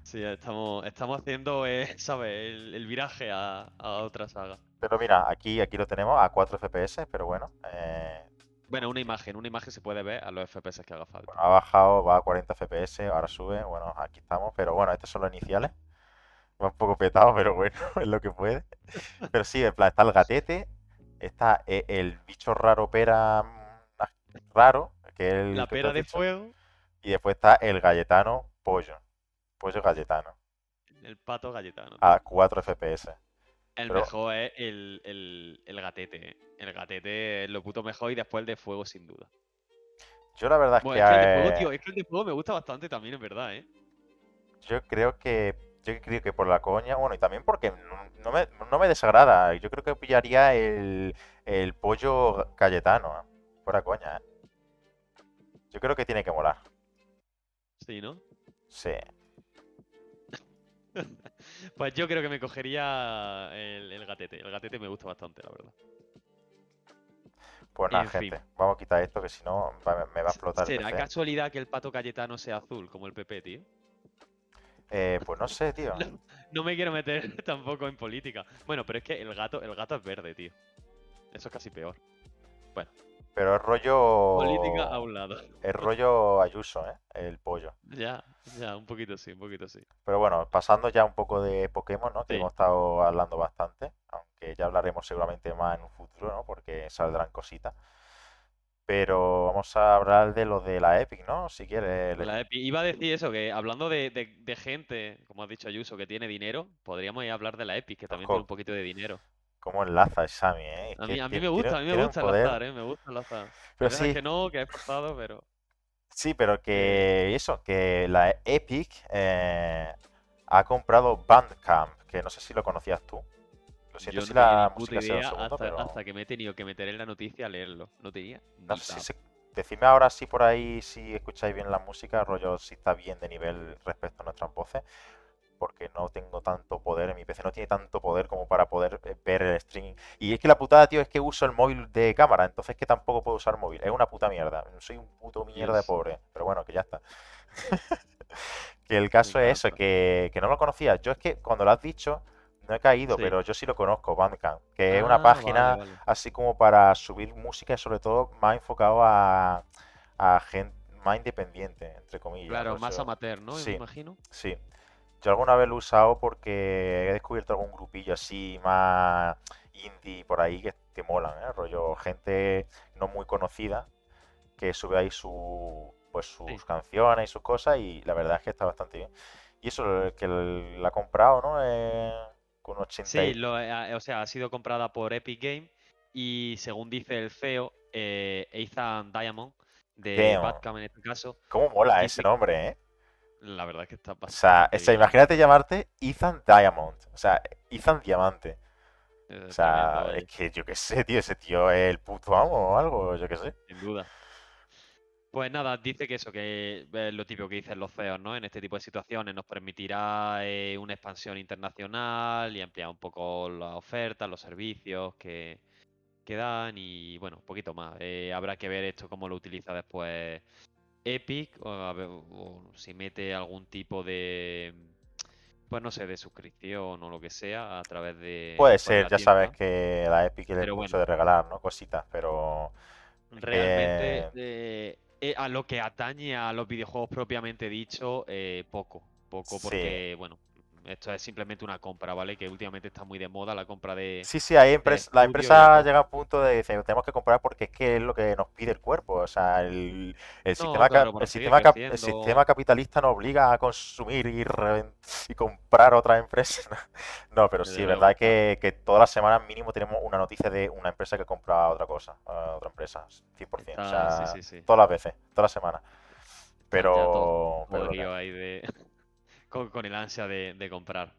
Sí, estamos, estamos haciendo, eh, [LAUGHS] ¿sabes? El, el viraje a, a otra saga. Pero mira, aquí, aquí lo tenemos a 4 FPS, pero bueno, eh, Bueno, una imagen, una imagen se puede ver a los FPS que haga falta. bueno, ha bajado, va a 40 FPS, ahora sube, bueno, aquí estamos, pero bueno, estos son los iniciales. Va un poco petado, pero bueno, [LAUGHS] es lo que puede. Pero sí, en plan, está el gatete, está e- el bicho raro pera mm, raro, que es el La que pera de dicho, fuego, y después está el galletano pollo, pollo galletano, el pato galletano. a 4 FPS. El pero- mejor es el, el, el gatete. eh. El gatete es lo puto mejor y después el de fuego, sin duda. Yo la verdad es que es que el de eh, fuego, tío, es que el de fuego me gusta bastante también, es verdad, ¿eh? Yo creo que yo creo que por la coña, bueno, y también porque no, no me, no me desagrada. Yo creo que pillaría el, el pollo Cayetano, ¿eh? fuera coña, ¿eh? Yo creo que tiene que molar. Sí, ¿no? Sí. [LAUGHS] Pues yo creo que me cogería el, el gatete. El gatete me gusta bastante, la verdad. Pues nada, En fin. gente, vamos a quitar esto que si no me va a explotar el ¿Será PC. casualidad que el pato Cayetano sea azul, como el PP, tío? Eh, pues no sé, tío. [LAUGHS] No. No me quiero meter [LAUGHS] tampoco en política. Bueno, pero es que el gato, el gato es verde, tío. Eso es casi peor. Pero es rollo. Política a un lado. Es [LAUGHS] rollo Ayuso, ¿eh? El pollo. Ya, ya, un poquito sí, un poquito sí. Pero bueno, pasando ya un poco de Pokémon, ¿no? Que Sí. hemos estado hablando bastante, aunque ya hablaremos seguramente más en un futuro, ¿no? Porque saldrán cositas. Pero vamos a hablar de lo de la Epic, ¿no? Si quieres. La Epi- Iba a decir eso, que hablando de, de- de gente, como has dicho Ayuso, que tiene dinero, podríamos ir a hablar de la Epic, que también tiene un poquito de dinero. ¿Cómo enlaza Xami, eh? A mí, a mí me gusta, a mí me un gusta enlazar, eh, me gusta enlazar. Pero sí, que no, que es forzado, pero... sí, pero que eso, que la Epic eh, ha comprado Bandcamp, que no sé si lo conocías tú. Lo siento Yo si no la música un idea segundo, hasta, pero hasta que me he tenido que meter en la noticia a leerlo. No tenía no sé si se- Decidme ahora si por ahí si escucháis bien la música, rollo si está bien de nivel respecto a nuestras voces, porque no tengo tanto poder mi PC, no tiene tanto poder como para poder eh, ver el streaming. Y es que la putada, tío, es que uso el móvil de cámara, entonces que tampoco puedo usar móvil. Es una puta mierda. Soy un puto mierda de pobre, pero bueno, que ya está. [LAUGHS] Que el caso es eso, que, que no lo conocía. Yo es que cuando lo has dicho, no he caído, Sí. pero yo sí lo conozco, Bandcamp, que es una Ah, vale, página vale. así como para subir música y sobre todo más enfocado a, a gente más independiente, entre comillas. Claro, más amateur, ¿no? sí. Me imagino. Sí. Yo alguna vez lo he usado porque he descubierto algún grupillo así más indie por ahí que te molan, ¿eh? Rollo gente no muy conocida que sube ahí su, pues sus Sí. canciones y sus cosas y la verdad es que está bastante bien. Y eso, el que la ha comprado, ¿no? Eh, con 80 Sí, lo, eh, o sea, ha sido comprada por Epic Game y según dice el CEO, eh, Ethan Diamond, de Damn. Batcam en este caso, ¿Cómo mola ese que- nombre, eh? La verdad es que está O sea, bastante o sea, imagínate llamarte Ethan Diamond. O sea, Ethan Diamante. eh, O sea, tremendo, es que yo qué sé, tío, ese tío es el puto amo o algo, yo qué sé. sin duda. Pues nada, dice que eso, que es lo típico que dicen los CEOs, ¿no? En este tipo de situaciones nos permitirá eh, una expansión internacional y ampliar un poco las ofertas, los servicios que, que dan y bueno, un poquito más. Eh, habrá que ver esto cómo lo utiliza después Epic o, a ver, o si mete algún tipo de, pues no sé, de suscripción o lo que sea a través de, Puede pues, ser, ya sabes que la Epic Pero mucho bueno. de regalar, ¿no? Cositas, pero Realmente, eh, eh, a lo que atañe a los videojuegos propiamente dicho, eh, poco. Poco Sí. porque, bueno, esto es simplemente una compra, ¿vale? Que últimamente está muy de moda la compra de... Sí, sí, hay empres- la empresa llega a un punto de decir, tenemos que comprar porque es que es lo que nos pide el cuerpo. O sea, el, el sistema, claro, el sistema, el capitalista nos obliga a consumir y, y comprar otras empresas. [LAUGHS] No, pero sí, Desde es verdad que, que todas las semanas mínimo tenemos una noticia de una empresa que compra otra cosa, a otra empresa, 100%. O Está- sea, sí, sí, sí. todas las veces, todas las semanas. Pero, pero ahí de... con, con el ansia de, de comprar.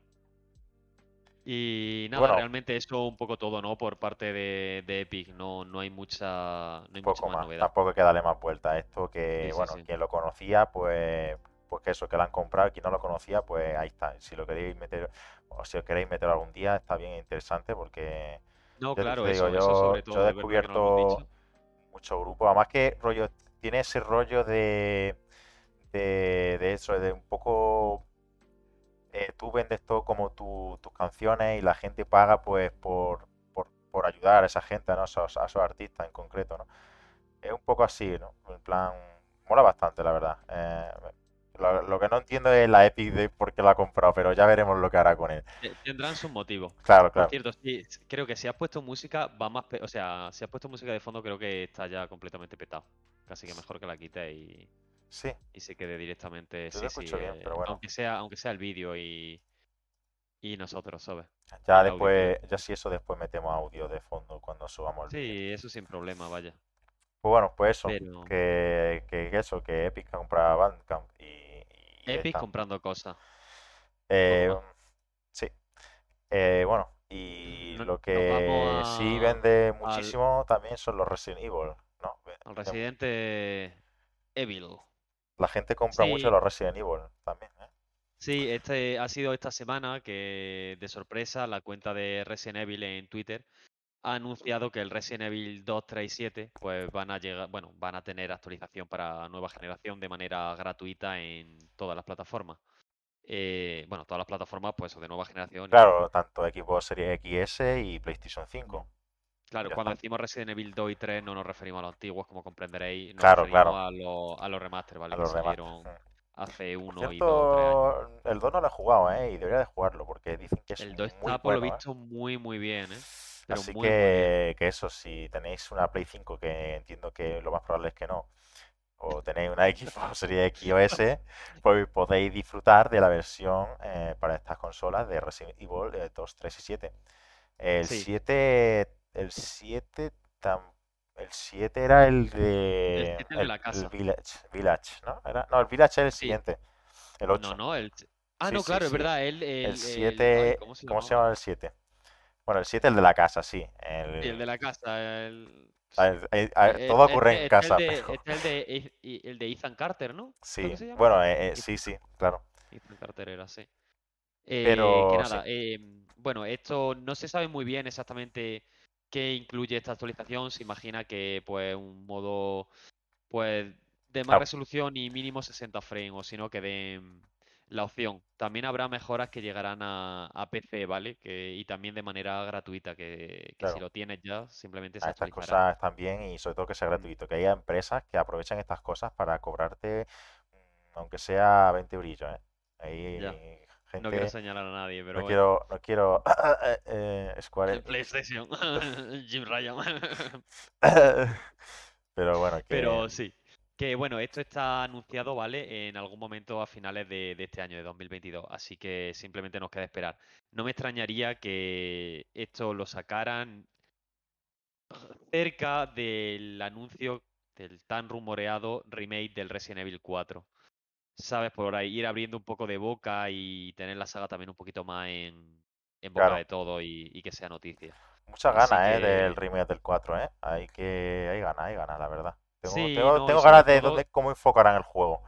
Y nada, Bueno. realmente eso un poco todo, ¿no? Por parte de, de Epic, no, no hay mucha, no hay mucha más más. novedad. Tampoco hay que darle más vuelta a esto, que Sí, bueno, sí. quien lo conocía, pues, pues que eso, que lo han comprado, quien no lo conocía, pues ahí está. Si lo queréis meter, o si os queréis meter algún día, está bien interesante porque No, claro, digo, eso, eso yo, sobre yo todo, he no lo hemos descubierto dicho. muchos grupos, además que rollo, tiene ese rollo de, de, de eso, de un poco eh, tú vendes todo como tu- tus canciones y la gente paga pues por, por, por ayudar a esa gente, ¿no? A esos, a esos artistas en concreto, ¿no? Es un poco así, ¿no? En plan, mola bastante, la verdad. Eh, lo, lo que no entiendo es la Epic de por qué la ha comprado, pero ya veremos lo que hará con él. Te- Tendrán sus motivos. Claro, Por claro. cierto, sí, creo que si has puesto música, va más. pe- O sea, si has puesto música de fondo, creo que está ya completamente petado. Casi que mejor que la quite y, Sí, y se quede directamente. Yo Sí, lo sí. escucho bien, eh, pero bueno. Aunque sea, aunque sea el vídeo y, y nosotros, ¿sabes? ya el audio, después, ya si eso después metemos audio de fondo cuando subamos el vídeo. Sí, eso sin problema, vaya. Pues bueno, pues eso, Pero que, eso, que Epic ha comprado Bandcamp y, Epic está. comprando cosas. Eh, más. sí. Eh, bueno, y No- lo que vamos sí a- vende al, muchísimo también son los Resident Evil, ¿no? Al Residente Evil. La gente compra mucho Sí, los Resident Evil también, ¿eh? Sí, este ha sido esta semana que de sorpresa la cuenta de Resident Evil en Twitter ha anunciado que el Resident Evil 2, 3 y 7 pues van a llegar, bueno, van a tener actualización para nueva generación de manera gratuita en todas las plataformas. Eh, bueno, todas las plataformas pues de nueva generación y Claro, tanto Xbox Series XS y PlayStation 5. Claro, cuando está. decimos Resident Evil 2 y 3 no nos referimos a los antiguos, como comprenderéis, nos Claro, referimos claro, a los a los remaster, ¿vale? a Que los remaster. salieron hace uno y dos tres años. cierto, el 2 no lo he jugado, ¿eh? Y debería de jugarlo porque dicen que es El 2 muy está por lo bueno, ¿eh? visto muy muy bien, ¿eh? Pero Así muy muy bien. que, que eso, si tenéis una Play 5, que entiendo que lo más probable es que no, o tenéis una [LAUGHS] Xbox Series X o S, pues podéis disfrutar de la versión eh, para estas consolas de Resident Evil eh, 2, 3 y 7. El Sí, 7, el 7, tam- el 7 era el el de 7 el de el, la el casa. Village, Village, ¿no? Era, no, el Village es el Sí. siguiente, el No, 8. no, el... Ah, Sí, no, sí, claro, es sí. verdad, el, El el, el... Ay, 7, ¿cómo se ¿cómo se llama el 7? Bueno, el 7 el de la casa, sí. Sí, el El, de la casa, el... a ver, eh, a ver, eh, todo Este, ocurre en este el casa, de, pero este el de, y- el de Ethan Carter, ¿no? Sí. que. Bueno, eh, eh, sí, sí, claro. Ethan Carter era, sí. Eh, que Pero sí, nada, eh, bueno, esto no se sabe muy bien exactamente qué incluye esta actualización. Se imagina que pues un modo pues de más ah, resolución y mínimo 60 frames, o si no que den la opción. También habrá mejoras que llegarán a, a PC, ¿vale? Que, y también de manera gratuita, que, que si lo tienes ya, simplemente se A estas cosas están bien y sobre todo que sea gratuito. Que haya empresas que aprovechan estas cosas para cobrarte, aunque sea 20 eurillos, ¿eh? Ya. No quiero señalar a nadie, pero no bueno. quiero, no quiero [LAUGHS] eh, Square El PlayStation. [LAUGHS] Jim Ryan. [LAUGHS] Pero bueno, que Pero sí. Que bueno, esto está anunciado, ¿vale? En algún momento a finales de, de este año, de 2022. Así que simplemente nos queda esperar. No me extrañaría que esto lo sacaran cerca del anuncio del tan rumoreado remake del Resident Evil 4. ¿Sabes? Por ahí ir abriendo un poco de boca y tener la saga también un poquito más en, en boca Claro. de todo y, y que sea noticia. muchas ganas, ¿eh? Del remake del 4, ¿eh? Hay que... Hay ganas, hay ganas, la verdad. Tengo, Sí, tengo, no, tengo ganas de, todo- de cómo enfocarán el juego.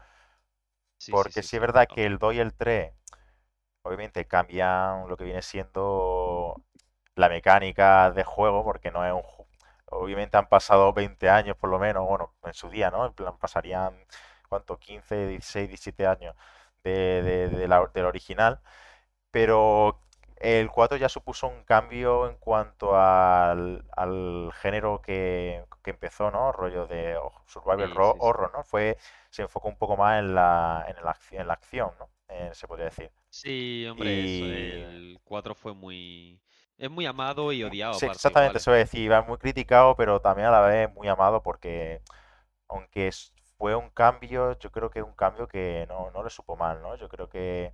Sí, Porque sí, es verdad claro. que el 2 y el 3, obviamente cambian lo que viene siendo la mecánica de juego, porque no es un... Obviamente han pasado 20 años por lo menos, bueno, en su día, ¿no? En plan, pasarían, ¿cuánto? 15, 16, 17 años de, de- de la- del original. Pero el 4 ya supuso un cambio en cuanto al, al género que, que empezó, ¿no? Rollo de oh, survival Sí, sí, horror, ¿no? Fue, se enfocó un poco más en la, en la, acción, en la acción, ¿no? Eh, se podría decir. Sí, hombre, eso, el 4 fue muy... Es muy amado y odiado Sí, exactamente, igual, eso es decir, iba muy criticado, pero también a la vez muy amado porque aunque es- fue un cambio, yo creo que es un cambio que no, no le supo mal, ¿no? Yo creo que,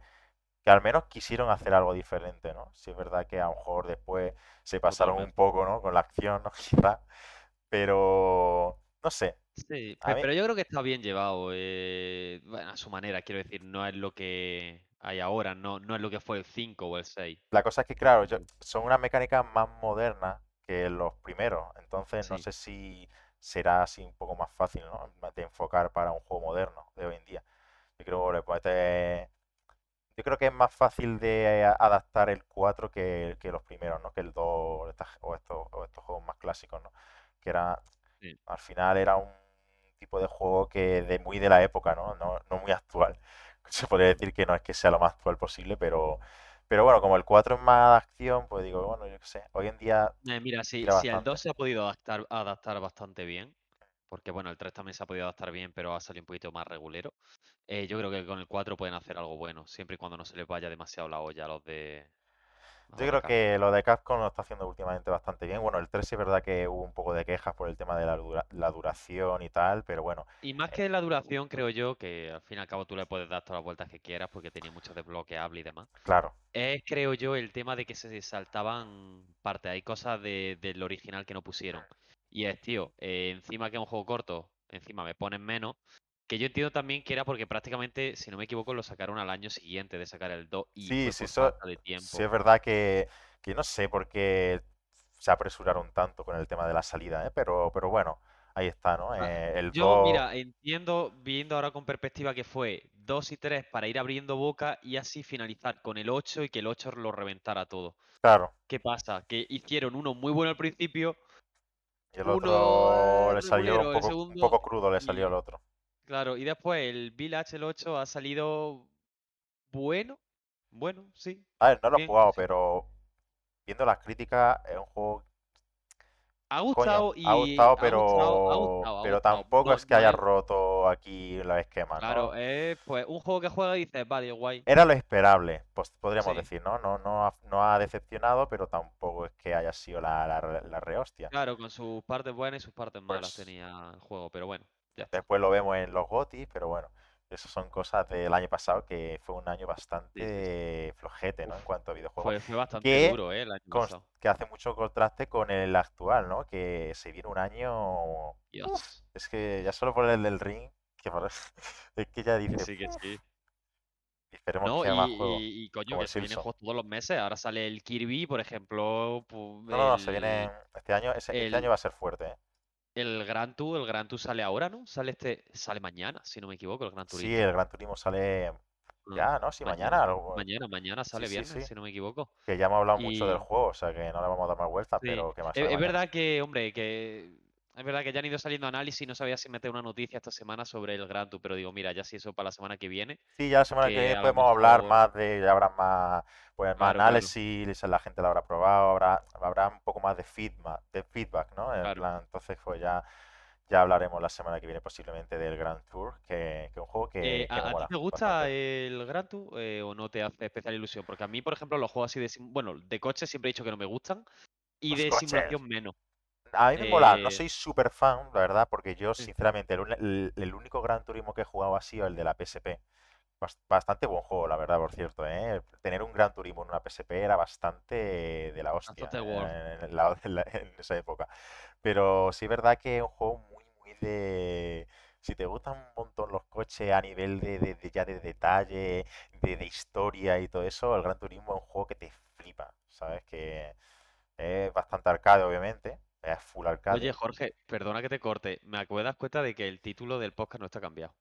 que al menos quisieron hacer algo diferente, ¿no? Sí es verdad que a lo mejor después se pasaron un poco, ¿no? Con la acción, ¿no? [LAUGHS] Quizá, pero no sé, Sí, a pe- mí- pero yo creo que está bien llevado, eh, bueno, a su manera, quiero decir, no es lo que hay ahora, no, no es lo que fue el 5 o el 6. la cosa es que, claro, yo- son unas mecánicas más modernas que los primeros, entonces no Sí. sé si será así un poco más fácil, ¿no? De enfocar para un juego moderno de hoy en día. Yo creo Yo creo que es más fácil de adaptar el 4 que, que los primeros, ¿no? Que el 2 estas- o estos, o estos juegos más clásicos, ¿no? Que era, Sí. al final era un tipo de juego que de muy de la época, ¿no? No, no muy actual. [LAUGHS] Se podría decir que no es que sea lo más actual posible, pero, pero bueno, como el 4 es más de acción, pues digo, bueno, yo qué sé. Hoy en día, Eh, mira, si, si el bastante. 2 se ha podido adaptar, adaptar bastante bien, porque bueno, el 3 también se ha podido adaptar bien, pero ha salido un poquito más regulero, eh, yo creo que con el 4 pueden hacer algo bueno, siempre y cuando no se les vaya demasiado la olla a los de... Yo creo Capcom. que lo de Capcom lo está haciendo últimamente bastante bien. Bueno, el 3 sí es verdad que hubo un poco de quejas por el tema de la, dura- la duración y tal, pero bueno, Y más que la duración, creo yo, que al fin y al cabo tú le puedes dar todas las vueltas que quieras porque tenía mucho desbloqueable y demás. claro, Es, creo yo, el tema de que se saltaban partes. Hay cosas de- del original que no pusieron. Y es, tío, eh, encima que es un juego corto, encima me ponen menos. Que yo entiendo también que era porque prácticamente, si no me equivoco, lo sacaron al año siguiente de sacar el 2 y Sí, sí, eso- de tiempo. sí es verdad que, que no sé por qué se apresuraron tanto con el tema de la salida, ¿eh? Pero, pero bueno, ahí está, ¿no? Ah, Eh, el Yo, 2, mira, entiendo, viendo ahora con perspectiva que fue 2 y 3 para ir abriendo boca y así finalizar con el 8 y que el 8 lo reventara todo. claro, ¿Qué pasa? Que hicieron uno muy bueno al principio, y el uno, otro le salió un poco crudo, le salió y- el otro. Claro, y después el Village, el 8, ha salido bueno, bueno, sí, A ver, no lo he jugado, sí. pero viendo las críticas, es un juego, Ha coño, gustado y ha gustado, ha pero, gustado, ha gustado, ha pero gustado. tampoco No, es que no haya es, roto aquí los esquemas, claro, ¿no? es pues un juego que juega y dices, vale, guay, Era lo esperable, pues podríamos sí. decir, ¿no? No, no, ha, no ha decepcionado, pero tampoco es que haya sido la, la, la rehostia. Claro, con sus partes buenas y sus partes malas Pues tenía el juego, pero bueno, ya después lo vemos en los GOTY, pero bueno, eso son cosas del año pasado que fue un año Sí, sí, sí. bastante flojete, ¿no? En cuanto a videojuegos. fue, fue bastante Que, duro, ¿eh? El año cons- pasado. que hace mucho contraste con el actual, ¿no? Que se viene un año... Uf, Dios. es que ya solo por el del ring, que [LAUGHS] es que ya Que dice, sí, que "Uf, sí. esperemos No, que y, sea más y, y, coño, que se vienen juegos todos los meses. Ahora sale el Kirby, por ejemplo, pu- No, no, no, se viene este año, ese- este año va a ser fuerte, ¿eh? El Gran Tour, el Gran Tour sale ahora, ¿no? Sale este, sale mañana, si no me equivoco, el Gran Sí, Turismo. el Gran Turismo sale Ah, ya, ¿no? Sí, mañana, mañana, algo- mañana, mañana sí, sale sí, viernes, sí. si no me equivoco. Que ya hemos hablado mucho del juego, o sea que no le vamos a dar más vueltas, sí, pero que más es, es verdad que, hombre, que es verdad que ya han ido saliendo análisis y no sabía si meter una noticia esta semana sobre el Gran Tour, pero digo, mira, ya si eso para la semana que viene, Sí, ya la semana que viene podemos hablar más de, ya habrá más, pues, más claro, claro, análisis, la gente lo habrá probado, habrá, habrá un poco más de feedback, de feedback, ¿no? En claro. plan, entonces pues ya, ya hablaremos la semana que viene posiblemente del Grand Tour, que, que es un juego que, Eh, que ¿a, ti te gusta bastante. el Gran Tour eh, o no te hace especial ilusión? Porque a mí, por ejemplo, los juegos así de... Bueno, de coche siempre he dicho que no me gustan y Los de coches. simulación menos. A mí me mola, no Eh, soy súper fan, la verdad, porque yo, sinceramente, el, uni- el- el único Gran Turismo que he jugado ha sido el de la PSP. Bas- Bastante buen juego, la verdad, por cierto, ¿eh? Tener un Gran Turismo en una PSP era bastante de la hostia eh, en, la- en la- en esa época. Pero sí es verdad que es un juego muy, muy de... Si te gustan un montón los coches a nivel de, de- de ya de detalle, de, de historia y todo eso, el Gran Turismo es un juego que te flipa, ¿sabes? Que es bastante arcade, obviamente, es full Oye. Jorge, perdona que te corte. Me acabo de dar cuenta de que el título del podcast no está cambiado.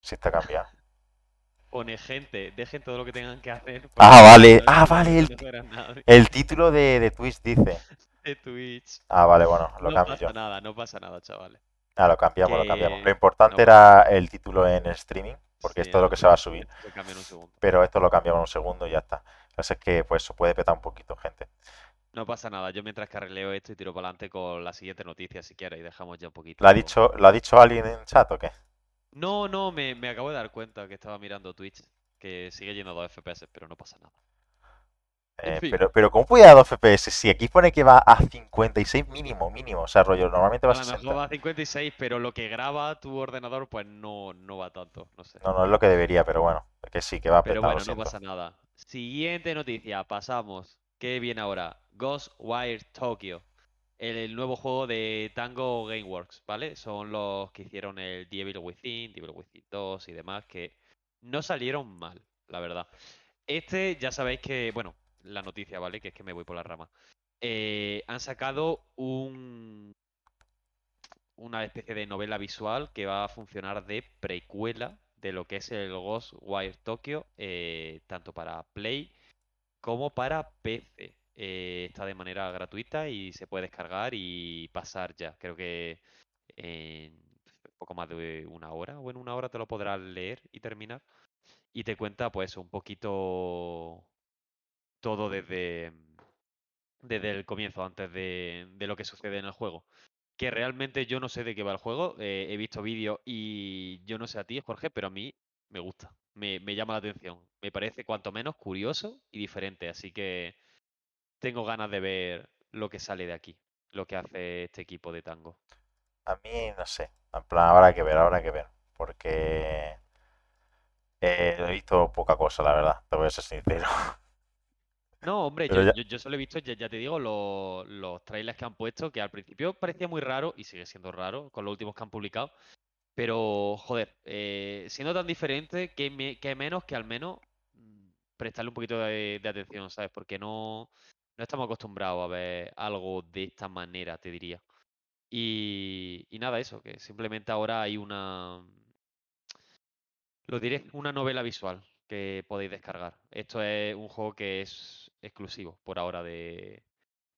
Sí está cambiado. [LAUGHS] Pone gente, dejen todo lo que tengan que hacer Ah, vale, ah, vale, el, no título de, de Twitch dice. [LAUGHS] de Twitch. Ah, vale, bueno, lo No cambio yo. pasa nada, no pasa nada, chavales. Ah, lo cambiamos, lo cambiamos. Lo importante no era el título en streaming, porque Sí, esto es lo no, que se va a subir. en un segundo. Pero esto lo cambiamos en un segundo y ya está. Así que, pues, eso puede petar un poquito, gente. No pasa nada, yo mientras carrileo esto y tiro para adelante con la siguiente noticia, si quieres, y dejamos ya un ¿Lo ha poquito. dicho, lo ha dicho alguien en chat o qué? No, no, me, me acabo de dar cuenta que estaba mirando Twitch, que sigue yendo a 2 FPS, pero no pasa nada. En Eh, fin, pero, pero, ¿cómo puede ir a 2 FPS? Si aquí pone que va a 56 mínimo, mínimo. O sea, rollo, normalmente va a a lo mejor 60. va a 56, pero lo que graba tu ordenador, pues no, no va tanto, no sé. No, no es lo que debería, pero bueno, que sí, que va a Pero bueno, no pasa nada. Siguiente noticia, pasamos. ¿Qué viene ahora? Ghostwire Tokyo. El, el nuevo juego de Tango Gameworks, ¿vale? Son los que hicieron el Devil Within, Devil Within 2 y demás, que no salieron mal, la verdad. Este, ya sabéis que, bueno, la noticia, ¿vale? Que es que me voy por la rama. Eh, han sacado un, una especie de novela visual que va a funcionar de precuela de lo que es el Ghostwire Tokyo, eh, tanto para Play como para PC. Eh, está de manera gratuita y se puede descargar y pasar ya. Creo que en poco más de una hora o en una hora te lo podrás leer y terminar. Y te cuenta pues un poquito todo desde, desde el comienzo, antes de, de lo que sucede en el juego. Que realmente yo no sé de qué va el juego. eh, he visto vídeos y yo no sé a ti, Jorge, pero a mí me gusta. Me, me llama la atención. Me parece cuanto menos curioso y diferente. Así que tengo ganas de ver lo que sale de aquí. Lo que hace este equipo de tango. A mí, no sé. En plan, habrá que ver, habrá que ver. Porque eh, he visto poca cosa, la verdad. Te voy a ser sincero. [LAUGHS] No, hombre, yo, ya, yo, yo solo he visto, ya, ya te digo, los, los trailers que han puesto, que al principio parecía muy raro, y sigue siendo raro, con los últimos que han publicado. Pero, joder, eh, siendo tan diferente, que, me- que menos que al menos mm, prestarle un poquito de, de atención, ¿sabes? Porque no, no estamos acostumbrados a ver algo de esta manera, te diría. Y, y nada, eso, que simplemente ahora hay una, lo diré, una novela visual que podéis descargar. Esto es un juego que es exclusivo por ahora de,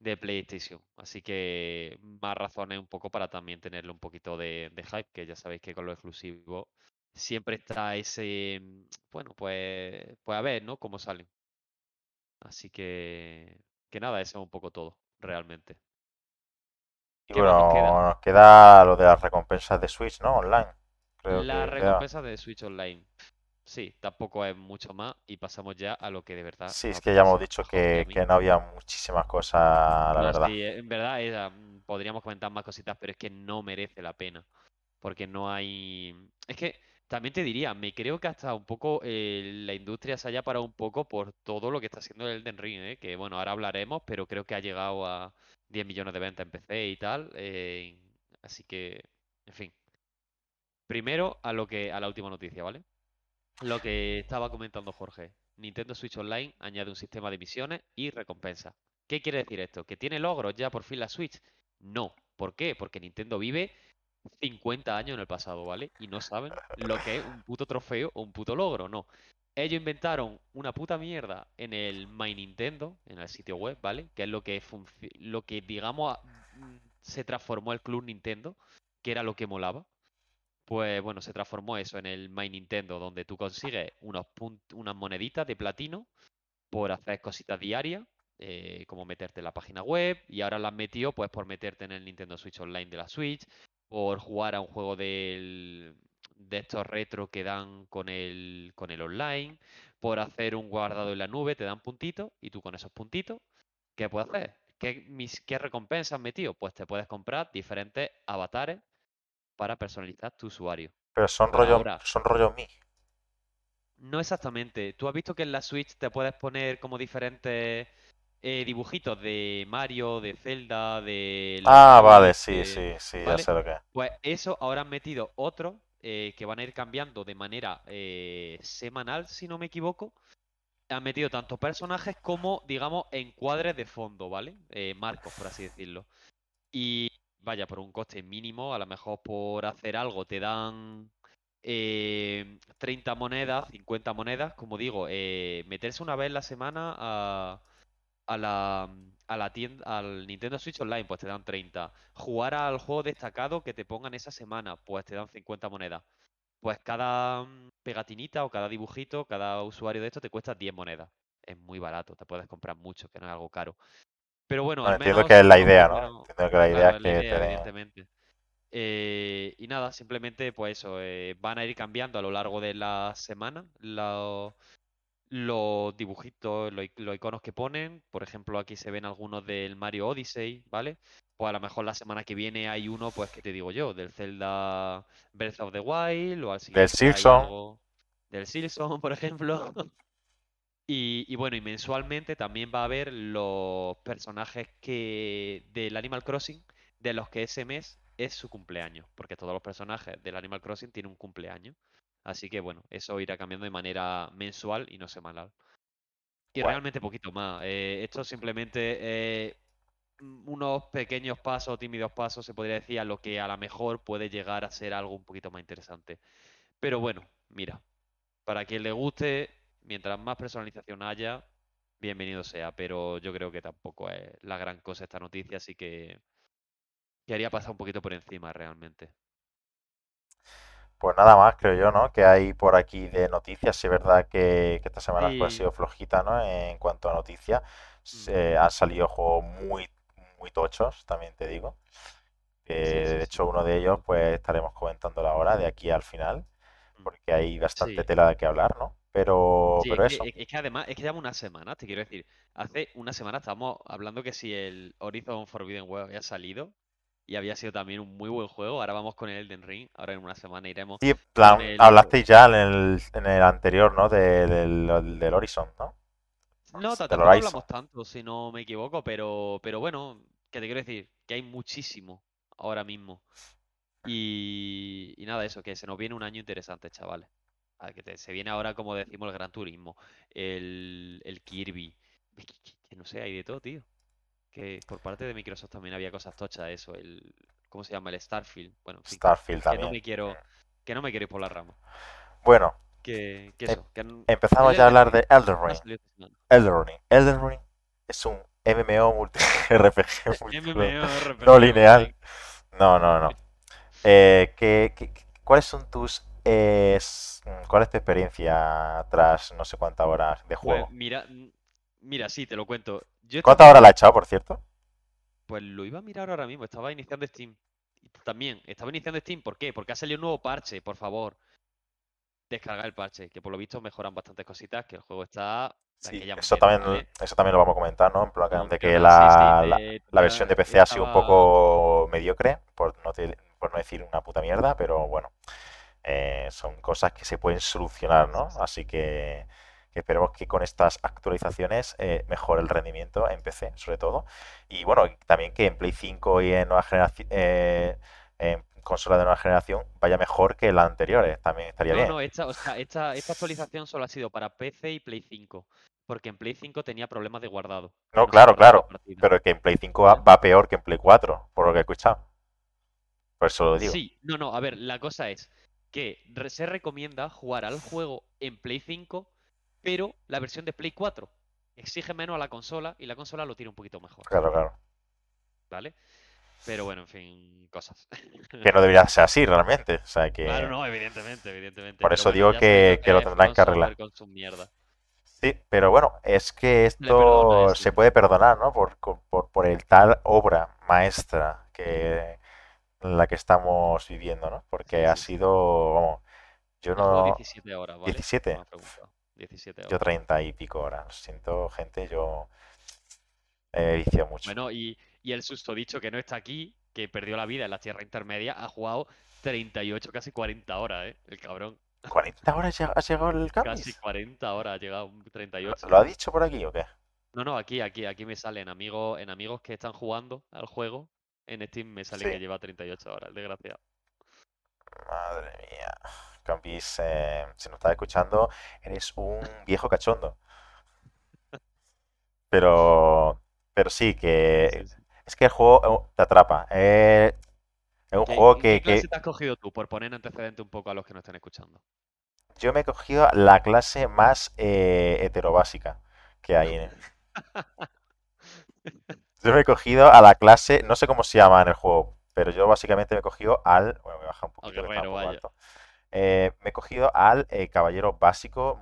de PlayStation. Así que más razones un poco para también tenerle un poquito de, de hype, que ya sabéis que con lo exclusivo siempre está ese, mm, bueno, pues, pues a ver, ¿no? Cómo salen. Así que, que nada, eso es un poco todo, realmente. y bueno, nos queda lo de las recompensas de Switch, ¿no? Online. Creo La que queda. recompensa de Switch Online. Sí, tampoco es mucho más y pasamos ya a lo que de verdad Sí, es que ya hemos dicho que, que no había muchísimas cosas, la No, verdad. sí, eh, en verdad era, mm, podríamos comentar más cositas, pero es que no merece la pena. Porque no hay. Es que también te diría, me creo que hasta un poco eh, la industria se haya parado un poco por todo lo que está haciendo el Elden Ring, ¿eh? Que bueno, ahora hablaremos, pero creo que ha llegado a 10 millones de ventas en PC y tal. eh, así que, en fin. Primero a lo que, a la última noticia, ¿vale? Lo que estaba comentando Jorge. Nintendo Switch Online añade un sistema de misiones y recompensas. ¿Qué quiere decir esto? ¿Que tiene logros ya por fin la Switch? No. ¿Por qué? Porque Nintendo vive 50 años en el pasado, ¿vale? Y no saben lo que es un puto trofeo o un puto logro, no. Ellos inventaron una puta mierda en el My Nintendo, en el sitio web, ¿vale? Que es lo que, lo que digamos, mm, se transformó el Club Nintendo, que era lo que molaba. Pues bueno, se transformó eso en el My Nintendo, donde tú consigues unos unas moneditas de platino por hacer cositas diarias, eh, como meterte en la página web, y ahora las metido pues por meterte en el Nintendo Switch Online de la Switch, por jugar a un juego del, de estos retro que dan con el, con el online, por hacer un guardado en la nube, te dan puntitos y tú con esos puntitos, ¿qué puedes hacer? ¿Qué, mis, qué recompensas metido? Pues te puedes comprar diferentes avatares para personalizar tu usuario. Pero son Por rollo, ahora. son rollo Mi. No exactamente. ¿Tú has visto que en la Switch te puedes poner como diferentes eh, dibujitos de Mario, de Zelda, de Ah, vale, sí, de- sí, sí, ya sé lo que es. Pues eso ahora han metido otros eh, que van a ir cambiando de manera eh, semanal, si no me equivoco. Han metido tanto personajes como, digamos, encuadres de fondo, ¿vale? Marcos, por así decirlo. Y vaya, por un coste mínimo, a lo mejor por hacer algo te dan eh, 30 monedas, 50 monedas, como digo, eh, meterse una vez en la semana a, a la, a la tienda, al Nintendo Switch Online, pues te dan 30. Jugar al juego destacado que te pongan esa semana, pues te dan 50 monedas. Pues cada mm, pegatinita o cada dibujito, cada usuario de esto te cuesta 10 monedas. Es muy barato, te puedes comprar mucho, que no es algo caro. Pero bueno, Bueno, al entiendo que es la idea, ¿no? Entiendo que la idea Claro, es la que idea, te den... evidentemente. Eh, y nada, simplemente, pues eso, eh, van a ir cambiando a lo largo de la semana los, los dibujitos, los, iconos que ponen. Por ejemplo, aquí se ven algunos del Mario Odyssey, ¿vale? Pues a lo mejor la semana que viene hay uno, pues, que te digo yo? Del Zelda Breath of the Wild, o al siguiente hay Silson. del Silson, [LAUGHS] por ejemplo. Y, y bueno, y mensualmente también va a haber los personajes que del Animal Crossing, de los que ese mes es su cumpleaños, porque todos los personajes del Animal Crossing tienen un cumpleaños. Así que bueno, eso irá cambiando de manera mensual y no semanal. Y Bueno. realmente poquito más. eh, esto simplemente eh, unos pequeños pasos, tímidos pasos, se podría decir, a lo que a lo mejor puede llegar a ser algo un poquito más interesante. Pero bueno, mira, para quien le guste, mientras más personalización haya, bienvenido sea. Pero yo creo que tampoco es la gran cosa esta noticia, así que, que haría pasar un poquito por encima realmente. Pues nada más, creo yo, ¿no? Que hay por aquí de noticias. Sí, es verdad que, que esta semana pues, ha sido flojita, ¿no? En cuanto a noticias. Se- han salido juegos muy, muy tochos, también te digo. Sí, sí, de hecho, uno de ellos, pues estaremos comentándolo ahora, de aquí al final, Mm. porque hay bastante tela de que hablar, ¿no? Pero, Sí, pero es eso. que, es que además, es que lleva una semana, te quiero decir. Hace una semana estábamos hablando que si el Horizon Forbidden West había salido y había sido también un muy buen juego, ahora vamos con el Elden Ring, ahora en una semana iremos Sí, plan, el... hablasteis ya en el, en el anterior, ¿no? De- del, del Horizon, ¿no? No, tampoco hablamos tanto, si no me equivoco, pero, pero bueno, que te quiero decir que hay muchísimo ahora mismo. Y, y nada, eso, que se nos viene un año interesante, chavales. Que te- se viene ahora, como decimos, el Gran Turismo, el, el Kirby, que, que- que no sé, hay de todo, tío. Que por parte de Microsoft también había cosas tochas, eso, el, ¿cómo se llama? El Starfield. Bueno, en fin, Starfield que no también. me quiero, que no me quiero ir por la rama. Bueno, Que, que eso, que n- empezamos ya a hablar de Elden Ring. Elden Ring. Elden Ring es un MMO multi [LAUGHS] RPG [LAUGHS] MMORPG no lineal. No, no, no. Eh, ¿qué- qué- qué- cuáles son tus... eh, s- mm, ¿cuál es tu experiencia tras no sé cuántas horas de Pues juego? mira, mm, mira, sí, te lo cuento. Yo ¿Cuántas horas la has echado, por cierto? pues lo iba a mirar ahora mismo, estaba iniciando Steam. También, estaba iniciando Steam, ¿por qué? Porque ha salido un nuevo parche, por favor. Descargar el parche, que por lo visto mejoran bastantes cositas, que el juego está Sí, eso manera, también, eso también lo vamos a comentar, ¿no? En plan de que sí, la, la, la versión de PC ha sido un poco mediocre, por no, te- por no decir una puta mierda, pero bueno, eh, son cosas que se pueden solucionar, ¿no? sí. Así que, que esperemos que con estas actualizaciones eh, mejore el rendimiento en PC, sobre todo. Y bueno, también que en Play 5 y en nueva generación, en consolas de nueva generación vaya mejor que las anteriores, también estaría No, bien. no, esta, o sea, esta, esta actualización solo ha sido para PC y Play 5, porque en Play 5 tenía problemas de guardado, No, claro, claro, pero que en Play 5 va, va peor que en Play 4, por lo que he escuchado. Por eso lo digo. Sí, no, no, a ver, la cosa es que re- se recomienda jugar al juego en Play 5, pero la versión de Play 4 exige menos a la consola y la consola lo tiene un poquito mejor, Claro, claro. ¿vale? Pero bueno, en fin, cosas. Que no debería ser así realmente. O sea Claro, que. no, evidentemente, evidentemente. Por eso bueno, digo que, que lo que tendrán que arreglar. Con su mierda. Sí, pero bueno, es que perdona esto eso. se puede perdonar, ¿no? Por, por, por el tal obra maestra que la que estamos viviendo, ¿no? Porque Sí, ha sí, sido, vamos, yo no... 17 horas, ¿vale? Me 17, has preguntado. 17 yo horas. 30 y pico horas. Lo siento, gente, yo he viciado mucho. Bueno, y, y el susodicho que no está aquí, que perdió la vida en la tierra intermedia, ha jugado 38, casi 40 horas, ¿eh? El cabrón. ¿40 horas ha llegado el Casi Camis? 40 horas ha llegado, un ¿Lo, 38. lo ha dicho por aquí o qué? No, no, aquí, aquí, aquí me salen amigos, en amigos que están jugando al juego. En Steam me sale Sí. que lleva 38 horas, el desgraciado. Madre mía. Campis, eh, si nos estás escuchando, eres un [LAUGHS] viejo cachondo. Pero, pero sí, que sí. es que el juego eh, te atrapa. Eh, es un ¿Qué, juego que, qué clase que te has cogido tú? Por poner antecedente un poco a los que nos estén escuchando. yo me he cogido la clase más eh, heterobásica que hay. en- [LAUGHS] [LAUGHS] Yo me he cogido a la clase, no sé cómo se llama en el juego, pero yo básicamente me he cogido al. Bueno, voy a bajar un poquito un poco vaya. alto. Eh, me he cogido al eh, caballero básico,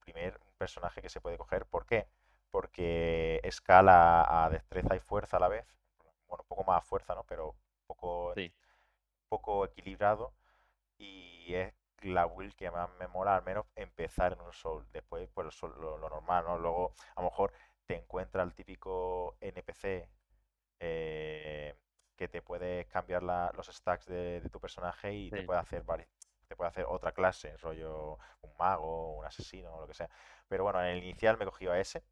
primer personaje que se puede coger. ¿Por qué? Porque escala a destreza y fuerza a la vez. Bueno, un poco más a fuerza, ¿no? Pero poco, Sí. poco equilibrado. Y es la build que más me mola, al menos empezar en un soul. Después, pues lo normal, ¿no? Luego, a lo mejor te encuentra el típico NPC eh, que te puede cambiar la- los stacks de, de tu personaje y te puede hacer te puede hacer otra clase, rollo un mago, un asesino o lo que sea. Pero bueno, en el inicial me he cogido a ese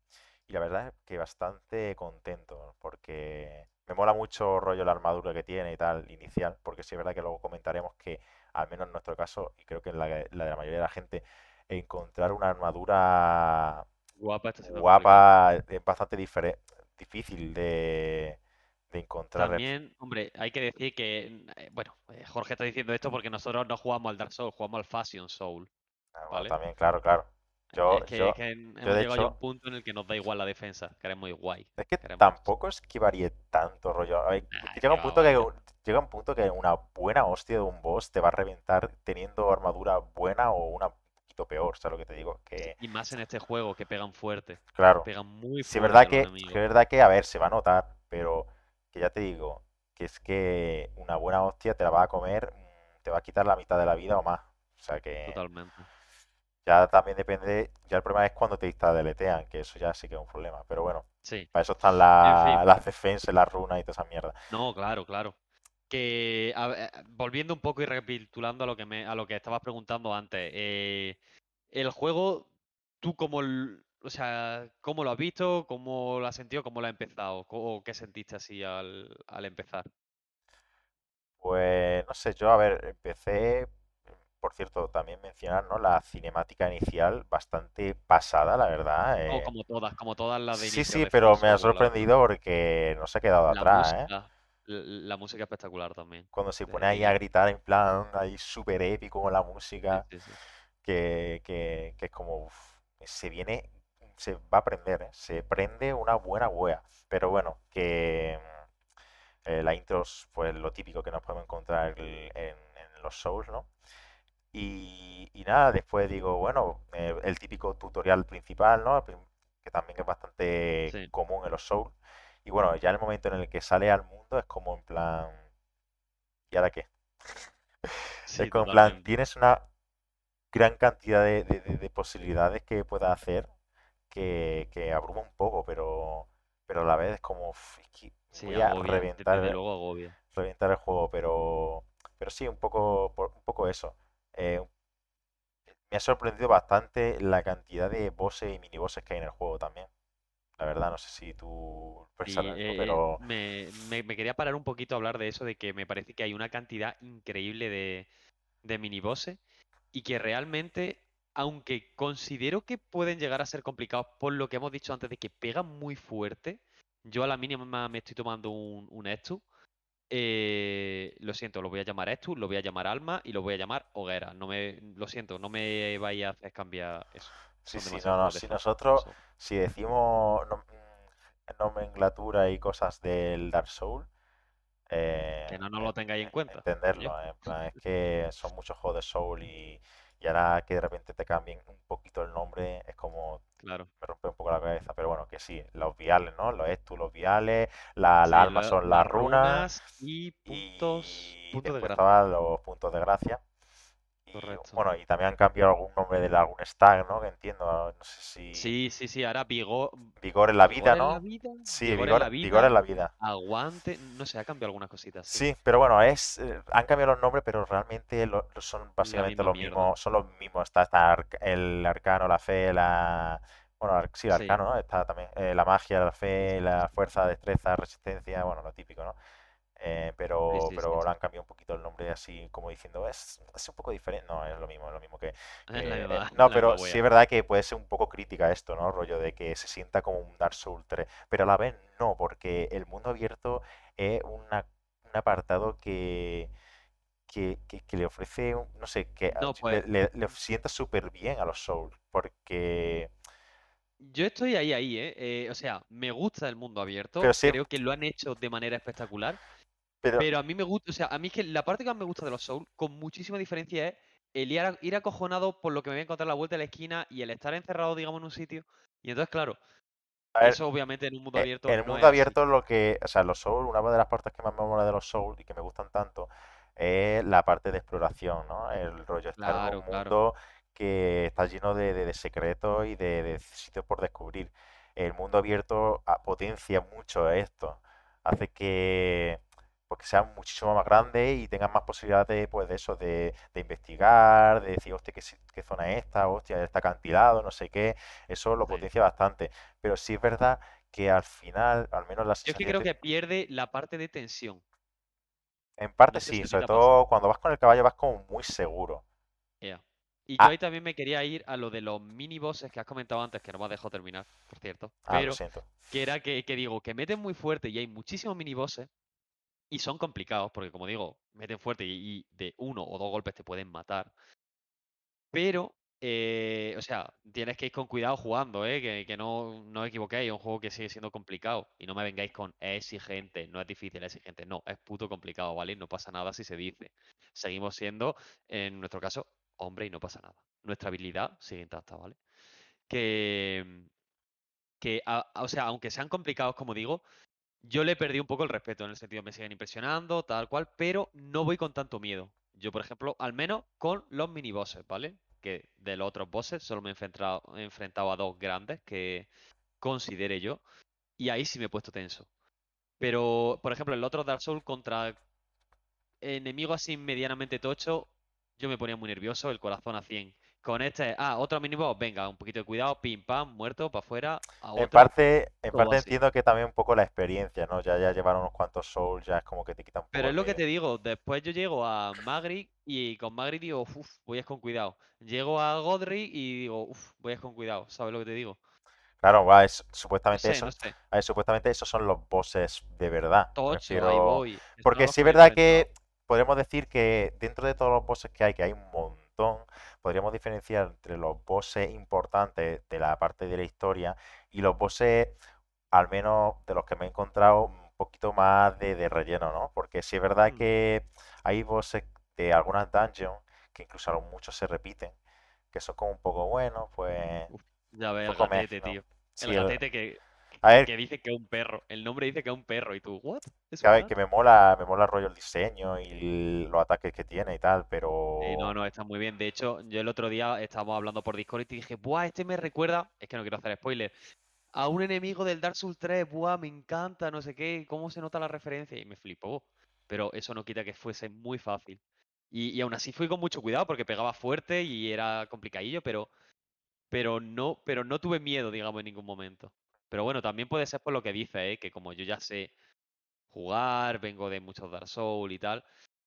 y la verdad es que bastante contento porque me mola mucho rollo la armadura que tiene y tal inicial, porque sí es verdad que luego comentaremos que al menos en nuestro caso y creo que en la, la de la mayoría de la gente encontrar una armadura Guapa está guapa es bastante difícil de, de encontrar. También, hombre, hay que decir que, eh, bueno, eh, Jorge está diciendo esto porque nosotros no jugamos al Dark Souls, jugamos al Fashion Soul. Ah, ¿vale? también, claro, claro. Yo, Es que, yo, es que hemos yo de llegado ya a un hecho, punto en el que nos da igual la defensa, queremos igual. es que Queremos. tampoco es que varíe tanto rollo. A ver, Nah, llega que un punto que vaya. llega un punto que una buena hostia de un boss te va a reventar teniendo armadura buena o una un poquito peor, ¿sabes lo que te digo? Que, Y más en este juego que pegan fuerte, claro, pegan muy sí es fuerte verdad los que, es verdad que, a ver, se va a notar, pero que ya te digo, que es que una buena hostia te la va a comer, mm, te va a quitar la mitad de la vida o más. O sea que Totalmente. ya también depende, ya el problema es cuando te deletean, que eso ya sí que es un problema. Pero bueno, Sí. para eso están En la- fin. las defensas, las runas y toda esa mierda. No, claro, claro. Que a volviendo un poco y recapitulando a lo que me, a lo que estabas preguntando antes, eh, el juego, tú cómo, l- o sea, cómo lo has visto, cómo lo has sentido, cómo lo has empezado, o qué sentiste así al, al empezar. Pues no sé, yo a ver, empecé, por cierto, también mencionar, ¿no? La cinemática inicial bastante pasada, la verdad. O eh. como todas, como todas las de Sí, inicio sí, pero me ha la sorprendido porque no se ha quedado La atrás, ¿eh? música, l- la música espectacular también. Cuando se pone ahí a gritar en plan, ahí súper épico con la música, sí, sí. que, que, que es como, uf, se viene, se va a prender, ¿eh? Se prende una buena wea. Pero bueno, que mm, eh, la intro es pues lo típico que nos podemos encontrar en, en los Souls, ¿no? Y, y nada, después digo, bueno, eh, el típico tutorial principal, ¿no? Que también es bastante común en los Souls. Y bueno, ya en el momento en el que sale al mundo es como en plan, ¿y ahora qué? [LAUGHS] sí, Es como en plan, tienes una gran cantidad de, de- de- de posibilidades que puedas hacer que, que abruma un poco, pero, pero a la vez es como, "Uf, es que Sí, voy a agobia, reventar, desde luego agobia. reventar el juego, pero, pero sí, un poco, un poco eso. Eh, me ha sorprendido bastante la cantidad de bosses y minibosses que hay en el juego también. La verdad, no sé si tú Sí, eh, pero me, me- me quería parar un poquito a hablar de eso, de que me parece que hay una cantidad increíble de, de minibosses y que realmente, aunque considero que pueden llegar a ser complicados por lo que hemos dicho antes de que pegan muy fuerte, yo a la mínima me estoy tomando un, un Estu. eh, lo siento, lo voy a llamar Estu, lo voy a llamar Alma y lo voy a llamar Hoguera. No me, lo siento, no me vaya a hacer cambiar eso. Sí, sí, no, no, si nosotros, si decimos nom- mm, nomenclatura y cosas del Dark Souls, Que eh, no nos en- lo tengáis en en- cuenta, entenderlo, eh, en plan, es que son muchos juegos de Soul y, Y ahora que de repente te cambien un poquito el nombre, es como Claro. me rompe un poco la cabeza. Pero bueno, que sí, los viales, ¿no? Los estus, los viales, la, las Sí, armas lo- son las runas runas y puntos, y puntos de gracia. los puntos de gracia. Correcto. bueno, y también han cambiado algún nombre de algún stag, ¿no? Que entiendo, no sé si Sí, sí, sí, ahora vigor, vigor en la vigor vida, en la ¿no? vida, Sí, vigor en la vigor en la vida, aguante, no sé, ha cambiado algunas cositas, sí. Sí, pero bueno, es eh, han cambiado los nombres, pero realmente lo- son básicamente los mierda. mismos, son los mismos. Está, está el arcano, la fe, la bueno, sí, el Sí, arcano, ¿no? Está también eh, la magia, la fe, la fuerza, destreza, resistencia, bueno, lo típico, ¿no? Eh, pero sí, sí, pero sí. le han cambiado un poquito el nombre así como diciendo es, es un poco diferente. No, es lo mismo, es lo mismo que, [LAUGHS] eh, no, [LAUGHS] pero sí es verdad que puede ser un poco crítica esto, ¿no? Rollo de que se sienta como un Dark Souls 3, pero a la vez no, porque el mundo abierto es una, un apartado que, que, que- que le ofrece, no sé, que le, pues le- le sienta súper bien a los Souls, porque... yo estoy ahí, ahí, ¿eh? Eh, O sea, me gusta el mundo abierto, Pero sí, creo que lo han hecho de manera espectacular, pero... pero a mí me gusta, o sea, a mí es que la parte que más me gusta de los Souls, con muchísima diferencia, es el ir, a- ir acojonado por lo que me voy a encontrar a la vuelta de la esquina y el estar encerrado, digamos, en un sitio. Y entonces, claro, ver, eso obviamente en un mundo Eh, abierto En el no mundo es así. abierto lo que, o sea, los Souls, una de las partes que más me mola de los Souls y que me gustan tanto es la parte de exploración, ¿no? El rollo estar en Claro, un claro. mundo que está lleno de, de- de secretos y de, de sitios por descubrir. El mundo abierto potencia mucho esto, hace que, pues, que sea muchísimo más grande y tengas más posibilidades de, pues, de eso, de, de investigar, de decir, hostia, ¿qué, zona es esta? Hostia, está acantilado, no sé qué. Eso lo Sí. potencia bastante. Pero sí es verdad que al final, al menos la Yo es que creo que que pierde la parte de tensión. en parte No sé si sí, sobre todo cuando vas con el caballo vas como muy seguro. Ea. Y yo Ah, ahí también me quería ir a lo de los mini bosses que has comentado antes, que no me has dejado terminar, por cierto. ah, lo Pero siento. que era que, que digo, que meten muy fuerte y hay muchísimos mini bosses y son complicados, porque como digo, meten fuerte y, de uno o dos golpes te pueden matar. Pero, eh, o sea, tienes que ir con cuidado jugando, ¿eh? Que, que no, no os equivoquéis, es un juego que sigue siendo complicado. Y no me vengáis con es exigente, no es difícil, es exigente. No, es puto complicado, ¿vale? No pasa nada si se dice. Seguimos siendo, en nuestro caso, hombre y no pasa nada. Nuestra habilidad sigue intacta, ¿vale? Que, que o sea, aunque sean complicados, como digo, yo le perdí un poco el respeto en el sentido me siguen impresionando, tal cual, pero no voy con tanto miedo. Yo, por ejemplo, al menos con los mini bosses, ¿vale? Que de los otros bosses solo me he enfrentado, enfrentado a dos grandes que considere yo, y ahí sí me he puesto tenso. Pero, por ejemplo, el otro Dark Souls contra enemigos así medianamente tocho, yo me ponía muy nervioso, el corazón a 100. Con este, ah, otro miniboss, venga, un poquito de cuidado, pim pam, muerto, para afuera, En parte, en parte así. entiendo que también un poco la experiencia, ¿no? Ya, ya llevar unos cuantos Souls ya es como que te quita un Pero poco es el lo que te digo, después yo llego a Magritte y con Magritte digo, uff, voy a ir con cuidado. Llego a Godric y digo, uff, voy a ir con cuidado, ¿sabes lo que te digo? Claro, va, es, No supuestamente sé, eso, no sé. a ver, supuestamente esos son los bosses de verdad. Tocho, ahí refiero. voy. Porque los sí es verdad que podemos decir que dentro de todos los bosses que hay, que hay un montón, podríamos diferenciar entre los bosses importantes de la parte de la historia y los bosses, al menos de los que me he encontrado, un poquito más de, de relleno, ¿no? Porque sí es verdad Hmm, que hay bosses de algunas dungeons que incluso muchos se repiten, que son como un poco buenos, pues uf, ya ves el gatete, tío. Sí, El el- gatete que, a ver, que dice que es un perro. El nombre dice que es un perro y tú, ¿what? ¿Es que, a ver, verdad? que me mola, me mola el rollo el diseño y los ataques que tiene y tal, Sí, no, pero no, está muy bien. De hecho, yo el otro día estábamos hablando por Discord y te dije, buah, este me recuerda, es que no quiero hacer spoiler, a un enemigo del Dark Souls 3, buah, me encanta, no sé qué, cómo se nota la referencia. Y me flipó. Pero eso no quita que fuese muy fácil. Y, y aún así fui con mucho cuidado porque pegaba fuerte y era complicadillo, pero, pero no, pero no tuve miedo, digamos, en ningún momento. Pero bueno, también puede ser por lo que dice, ¿eh? que como yo ya sé jugar, vengo de muchos Dark Souls y tal,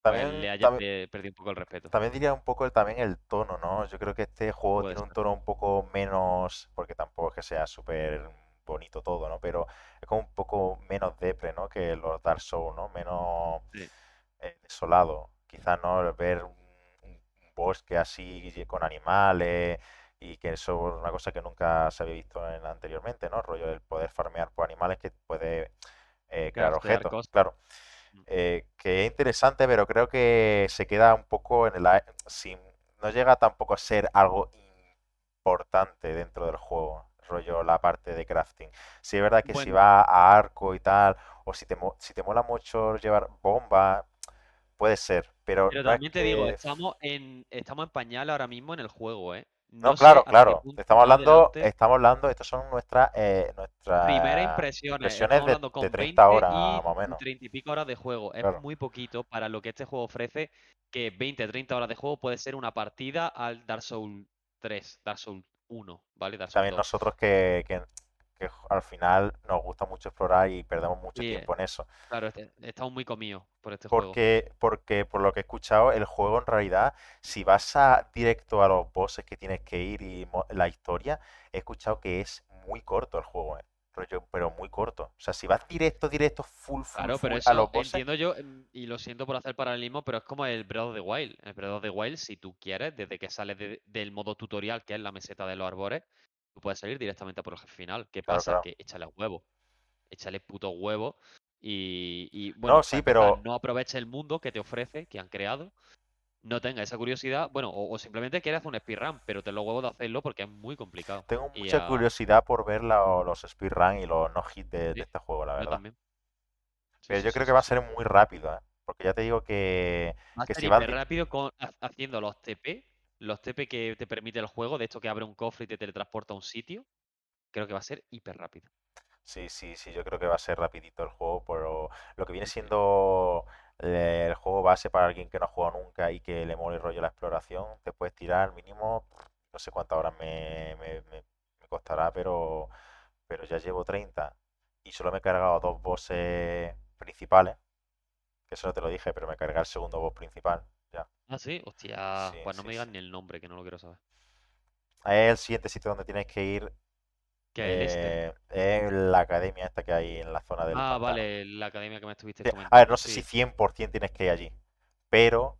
pues le también, haya también, pe- perdido un poco el respeto. también diría un poco el, también el tono, ¿no? Yo creo que este juego Puede tiene un tono un poco menos, porque tampoco es que sea súper bonito todo, ¿no? Pero es como un poco menos depre, ¿no? Que los Dark Souls, ¿no? Menos Sí. eh, desolado. Quizás, ¿no? Ver un, un bosque así con animales y que eso es una cosa que nunca se había visto en, anteriormente, ¿no? El rollo del poder farmear por animales que puede eh, crear objetos, cosas. claro. Mm. Eh, que es interesante, pero creo que se queda un poco en el, sin, no llega tampoco a ser algo importante dentro del juego, rollo la parte de crafting. Sí es verdad que si va a arco y tal, o si te, si te mola mucho llevar bomba, puede ser, pero pero no es también te digo, estamos en, estamos en pañal ahora mismo en el juego, ¿eh? No, No sé claro, claro. Estamos hablando, estamos hablando, estas son nuestras, eh, Primeras nuestras impresiones, impresiones estamos de, hablando de con 30 20 horas y más o menos. 30 y pico horas de juego. Es Claro. muy poquito para lo que este juego ofrece, que 20, 30 horas de juego puede ser una partida al Dark Souls 3, Dark Souls 1, ¿vale? Dark Souls También 2. nosotros que, que, que al final nos gusta mucho explorar y perdemos mucho tiempo en eso. claro, este- estamos muy comidos por este juego. Porque, por lo que he escuchado, el juego en realidad, si vas a directo a los bosses que tienes que ir y la historia, he escuchado que es muy corto el juego, eh, pero muy corto. O sea, si vas directo, directo, full, full, Claro, pero full a los bosses, entiendo yo, em, y lo siento por hacer paralelismo, pero es como el Breath of the Wild. El Breath of the Wild, si tú quieres, desde que sales de- del modo tutorial, que es la meseta de los arbores, tú puedes salir directamente por el jefe final. ¿Qué claro, pasa? claro. Que échale huevo, échale puto huevo. Y, y, No, bueno, sí, para empezar, pero no aproveches el mundo que te ofrece, que han creado, no tengas esa curiosidad, bueno, o, o simplemente quieres hacer un speedrun, pero ten los huevos de hacerlo porque es muy complicado. tengo Y mucha curiosidad por ver la- los speedrun y los no hits de, de sí, este juego, la yo verdad. también. Sí, Pero sí, yo sí, creo que sí, va a sí. ser muy rápido, ¿eh? Porque ya te digo que, Va a que ser si vas... rápido con, ha- haciendo los TP, los TP que te permite el juego, de hecho que abre un cofre y te teletransporta a un sitio, creo que va a ser hiper rápido. Sí, sí, sí, yo creo que va a ser rapidito el juego, pero lo que viene siendo el juego base para alguien que no ha jugado nunca y que le mole el rollo la exploración, te puedes tirar mínimo, no sé cuántas horas me, me- me- me costará, pero, pero ya llevo 30 y solo me he cargado dos bosses principales, que eso no te lo dije, pero me cargué el segundo boss principal. Ah, sí, hostia, Sí, pues no sí, me digas sí. ni el nombre, que no lo quiero saber. Es el siguiente sitio donde tienes que ir, ¿Qué es el este? eh, es la academia esta que hay en la zona del Ah, pantano. vale, la academia que me estuviste Sí, A ver, comentando, no sé si sí, 100% tienes que ir allí, pero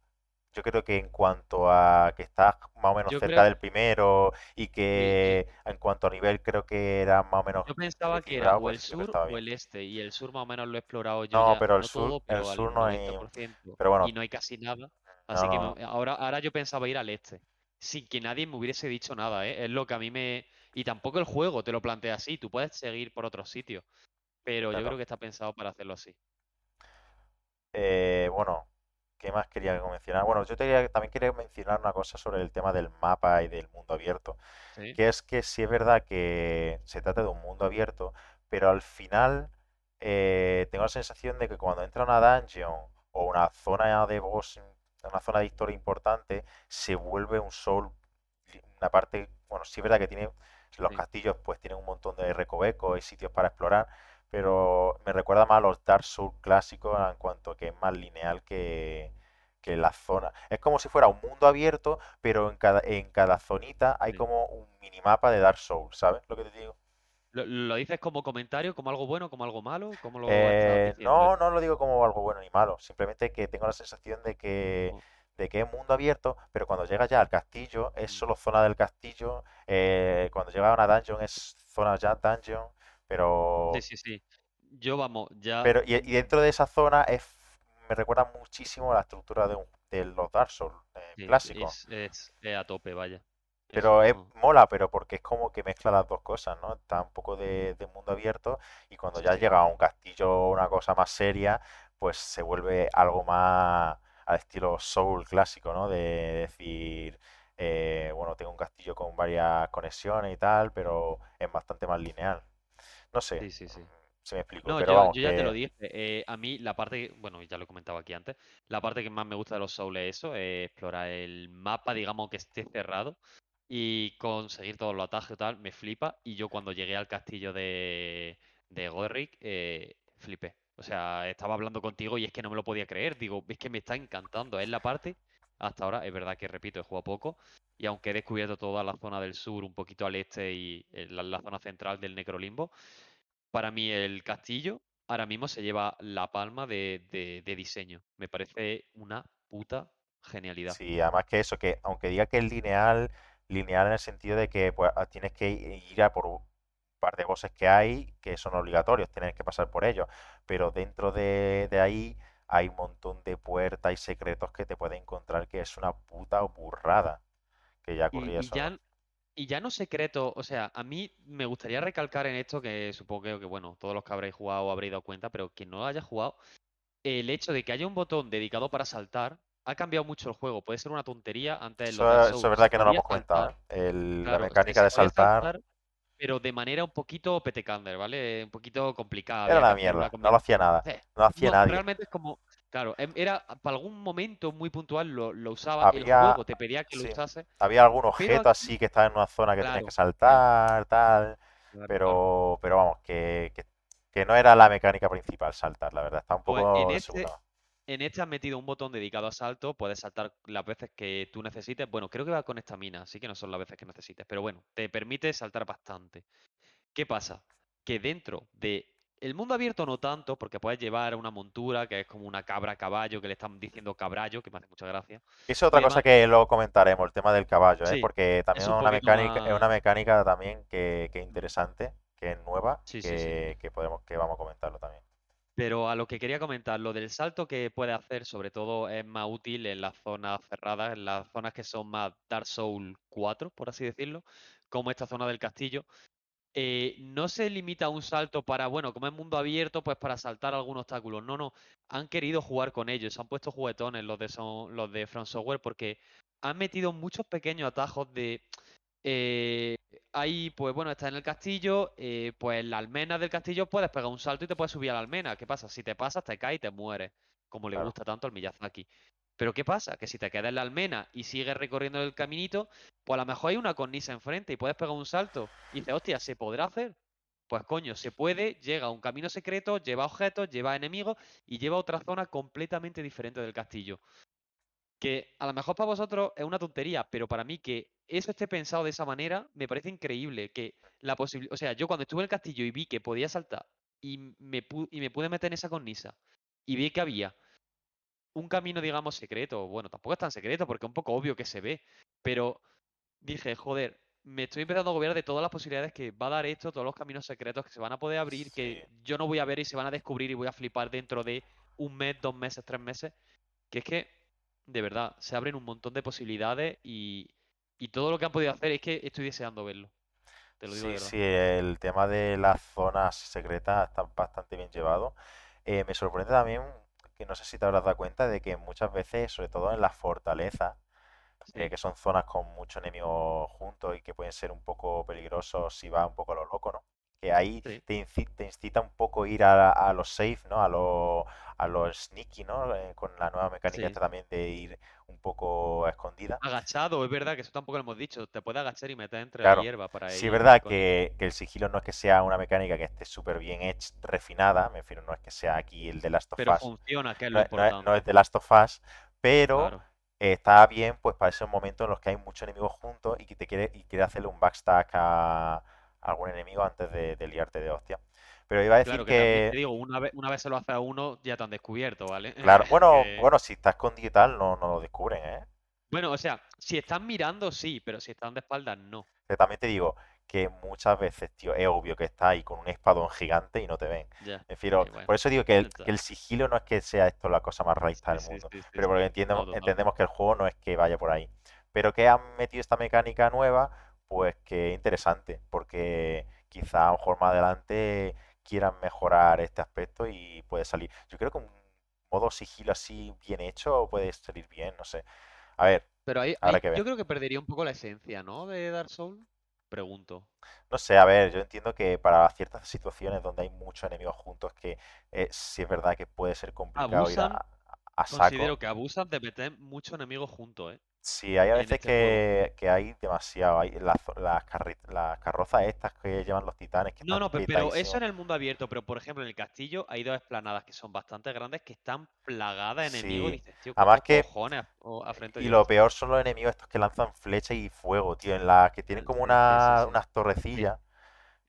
yo creo que en cuanto a que estás más o menos yo cerca creo, del primero y sí, que en cuanto a nivel creo que era más o menos yo pensaba que era o el pues que sur o el este, y el sur más o menos lo he explorado yo No, ya, pero el no sur, todo, el pero sur no hay... 90%, Pero bueno, y no hay casi nada, no, así que me- ahora, ahora yo pensaba ir al este, sin que nadie me hubiese dicho nada, ¿eh? Es lo que a mí me... Y tampoco el juego te lo plantea así, tú puedes seguir por otros sitios, pero yo creo que está pensado para hacerlo así. Eh, bueno, ¿qué más quería mencionar? Bueno, yo te quería- también quería mencionar una cosa sobre el tema del mapa y del mundo abierto. ¿Sí? que es que sí es verdad que se trata de un mundo abierto, pero al final eh, tengo la sensación de que cuando entra una dungeon o una zona de boss, una zona de historia importante, se vuelve un Soul, una parte, bueno, sí es verdad que tiene los Sí. castillos, pues tienen un montón de recovecos y sitios para explorar, pero me recuerda más a los Dark Souls clásicos en cuanto que es más lineal que, que la zona. Es como si fuera un mundo abierto, pero en cada, en cada zonita hay Sí. como un minimapa de Dark Souls, ¿sabes lo que te digo? ¿Lo, lo dices como comentario, como algo bueno, como algo malo? ¿Cómo lo estás Eh, no, no lo digo como algo bueno ni malo, simplemente que tengo la sensación de que, de que es mundo abierto, pero cuando llegas ya al castillo es mm. solo zona del castillo, eh, cuando llegas a una dungeon es zona ya dungeon, Sí, pero, sí, sí. Yo, vamos, ya... pero y, y dentro de esa zona es, me recuerda muchísimo a la estructura de, un- de los Dark Souls eh, Sí, clásicos. es, es, es a tope, vaya. Pero es mola, pero porque es como que mezcla las dos cosas, ¿no? Está un poco de, de mundo abierto y cuando Sí, ya sí. llega a un castillo o una cosa más seria, pues se vuelve algo más al estilo Soul clásico, ¿no? De decir, eh, bueno, tengo un castillo con varias conexiones y tal, pero es bastante más lineal. No sé Sí, sí, sí. si me explico, No, pero yo, vamos, yo ya te lo dije. eh, a mí la parte, que- bueno, ya lo he comentado aquí antes, la parte que más me gusta de los Souls es eso, eh, explorar el mapa, digamos, que esté cerrado y conseguir todos los atajos y tal, me flipa. Y yo cuando llegué al castillo de, de Godric, eh, flipé. O sea, estaba hablando contigo y es que no me lo podía creer. Digo, es que me está encantando. Es la parte, hasta ahora, es verdad que repito, he jugado poco. Y aunque he descubierto toda la zona del sur, un poquito al este y eh, la, zona central del Necrolimbo, para mí el castillo ahora mismo se lleva la palma de, de- de diseño. Me parece una puta genialidad. Sí, además que eso, que aunque diga que es lineal, lineal en el sentido de que pues, a- tienes que ir a por un par de bosses que hay que son obligatorios, tienes que pasar por ellos, pero dentro de, de ahí hay un montón de puertas y secretos que te puedes encontrar que es una puta burrada. que ya ocurría y eso, y ya no secreto, o sea, a mí me gustaría recalcar en esto que supongo que, que, bueno, todos los que habréis jugado habréis dado cuenta, pero quien no lo haya jugado, el hecho de que haya un botón dedicado para saltar ha cambiado mucho el juego. Puede ser una tontería, antes los Dark Eso, eso es verdad que no lo hemos comentado, ¿eh? El- la claro, mecánica de saltar saltar, pero de manera un poquito petecander, ¿vale? Un poquito complicada, era una mierda, no lo hacía nada, no lo hacía no, nadie. realmente es como, claro, em- era para algún momento muy puntual lo, lo usaba, el Había, juego te pedía que lo sí, usase, había algún objeto aquí, así que estaba en una zona que tenías que claro, saltar, tal, claro, claro. pero, pero vamos, que, que, que no era la mecánica principal saltar, la verdad, está un Pues en poco de este, segunda. En este has metido un botón dedicado a salto, puedes saltar las veces que tú necesites. Bueno, creo que va con estamina, así que no son las veces que necesites, pero bueno, te permite saltar bastante. ¿Qué pasa? Que dentro de el mundo abierto no tanto, porque puedes llevar una montura que es como una cabra caballo, que le están diciendo cabrallo, que me hace mucha gracia, Eso es otra cosa que luego comentaremos, el tema del caballo, ¿eh? Porque también es un una mecánica, es una mecánica también que, que es interesante, que es nueva, Sí, sí. que podemos, que vamos a comentarlo también. Pero a lo que quería comentar, lo del salto que puede hacer, sobre todo, es más útil en las zonas cerradas, en las zonas que son más Dark Souls 4, por así decirlo, como esta zona del castillo. Eh, no se limita a un salto para, bueno, como es mundo abierto, pues para saltar algún obstáculo. No, no. Han querido jugar con ellos, han puesto juguetones los de, son, los de Software porque han metido muchos pequeños atajos de. Eh, ahí, pues bueno, está en el castillo, eh, pues en la almena del castillo puedes pegar un salto y te puedes subir a la almena. ¿Qué pasa? Si te pasas, te caes y te mueres, como le Claro. gusta tanto al Miyazaki. Pero ¿qué pasa? Que si te quedas en la almena y sigues recorriendo el caminito, pues a lo mejor hay una cornisa enfrente y puedes pegar un salto. Y dices, hostia, ¿se podrá hacer? Pues coño, se puede, llega a un camino secreto, lleva objetos, lleva enemigos y lleva a otra zona completamente diferente del castillo. Que a lo mejor para vosotros es una tontería, pero para mí que eso esté pensado de esa manera me parece increíble. Que la posibilidad. O sea, yo cuando estuve en el castillo y vi que podía saltar y me, pu- y me pude meter en esa cornisa y vi que había un camino, digamos, secreto. Bueno, tampoco es tan secreto porque es un poco obvio que se ve. Pero dije, joder, me estoy empezando a agobiar de todas las posibilidades que va a dar esto, todos los caminos secretos que se van a poder abrir, Sí, que yo no voy a ver y se van a descubrir y voy a flipar dentro de un mes, dos meses, tres meses. Que es que, de verdad, se abren un montón de posibilidades y, y todo lo que han podido hacer es que estoy deseando verlo. Te lo digo de Sí, verdad. sí, el tema de las zonas secretas está bastante bien llevado. Eh, me sorprende también que no sé si te habrás dado cuenta de que muchas veces, sobre todo en las fortalezas, eh, que son zonas con muchos enemigos juntos y que pueden ser un poco peligrosos si vas un poco a lo loco, ¿no? Que ahí sí. te, inci- te incita un poco ir a, a los safe, ¿no? A los a los sneaky, ¿no? Eh, con la nueva mecánica Sí. esta también de ir un poco a escondida. Agachado, es verdad que eso tampoco lo hemos dicho. Te puedes agachar y meter entre la hierba para sí es verdad que, que el sigilo no es que sea una mecánica que esté súper bien hecha, refinada, me refiero, no es que sea aquí el de Last of Pero Us, funciona, que es no lo es, no es- no es importante. de Last of Us, pero Claro. eh, está bien pues para esos momentos en los que hay muchos enemigos juntos y que te quiere, y quiere hacerle un backstack a algún enemigo antes de, de liarte de hostia. Pero iba a decir Claro que te digo, una vez, una vez se lo hace a uno, ya te han descubierto, ¿vale? [LAUGHS] claro, bueno, Que- bueno, si está escondido y tal, no, no lo descubren, ¿eh? Bueno, o sea, si están mirando, sí, pero si están de espaldas, no. Pero también te digo que muchas veces, tío, es obvio que está ahí con un espadón gigante y no te ven. Refiero, Sí, [LAUGHS] bueno. por eso digo que el, está. que el sigilo no es que sea esto la cosa más realista Sí, del mundo, sí, pero porque No, entiendemos, total. entendemos que el juego no es que vaya por ahí. Pero que han metido esta mecánica nueva, pues que es interesante, porque quizá a lo mejor más adelante quieran mejorar este aspecto y puede salir. Yo creo que un modo sigilo así bien hecho puede salir bien, no sé. A ver, Pero ahí, ahí que ver. yo creo que perdería un poco la esencia, ¿no? De Dark Souls. Pregunto. No sé, a ver, yo entiendo que para ciertas situaciones donde hay muchos enemigos juntos, que eh, sí es verdad que puede ser complicado ir a, a considero saco. que abusan de meter muchos enemigos juntos, ¿eh? Sí, hay a veces este que, que hay demasiado. Hay las, las, carrozas estas que llevan los titanes que No, están no, pe- pero eso en el mundo abierto, pero por ejemplo en el castillo hay dos esplanadas que son bastante grandes que están plagadas de enemigos y Sí, dices, tío, además ¿cómo que. cojones Y lo peor son los enemigos estos que lanzan flecha y fuego, tío, en las que tienen como sí, una, sí. unas torrecillas.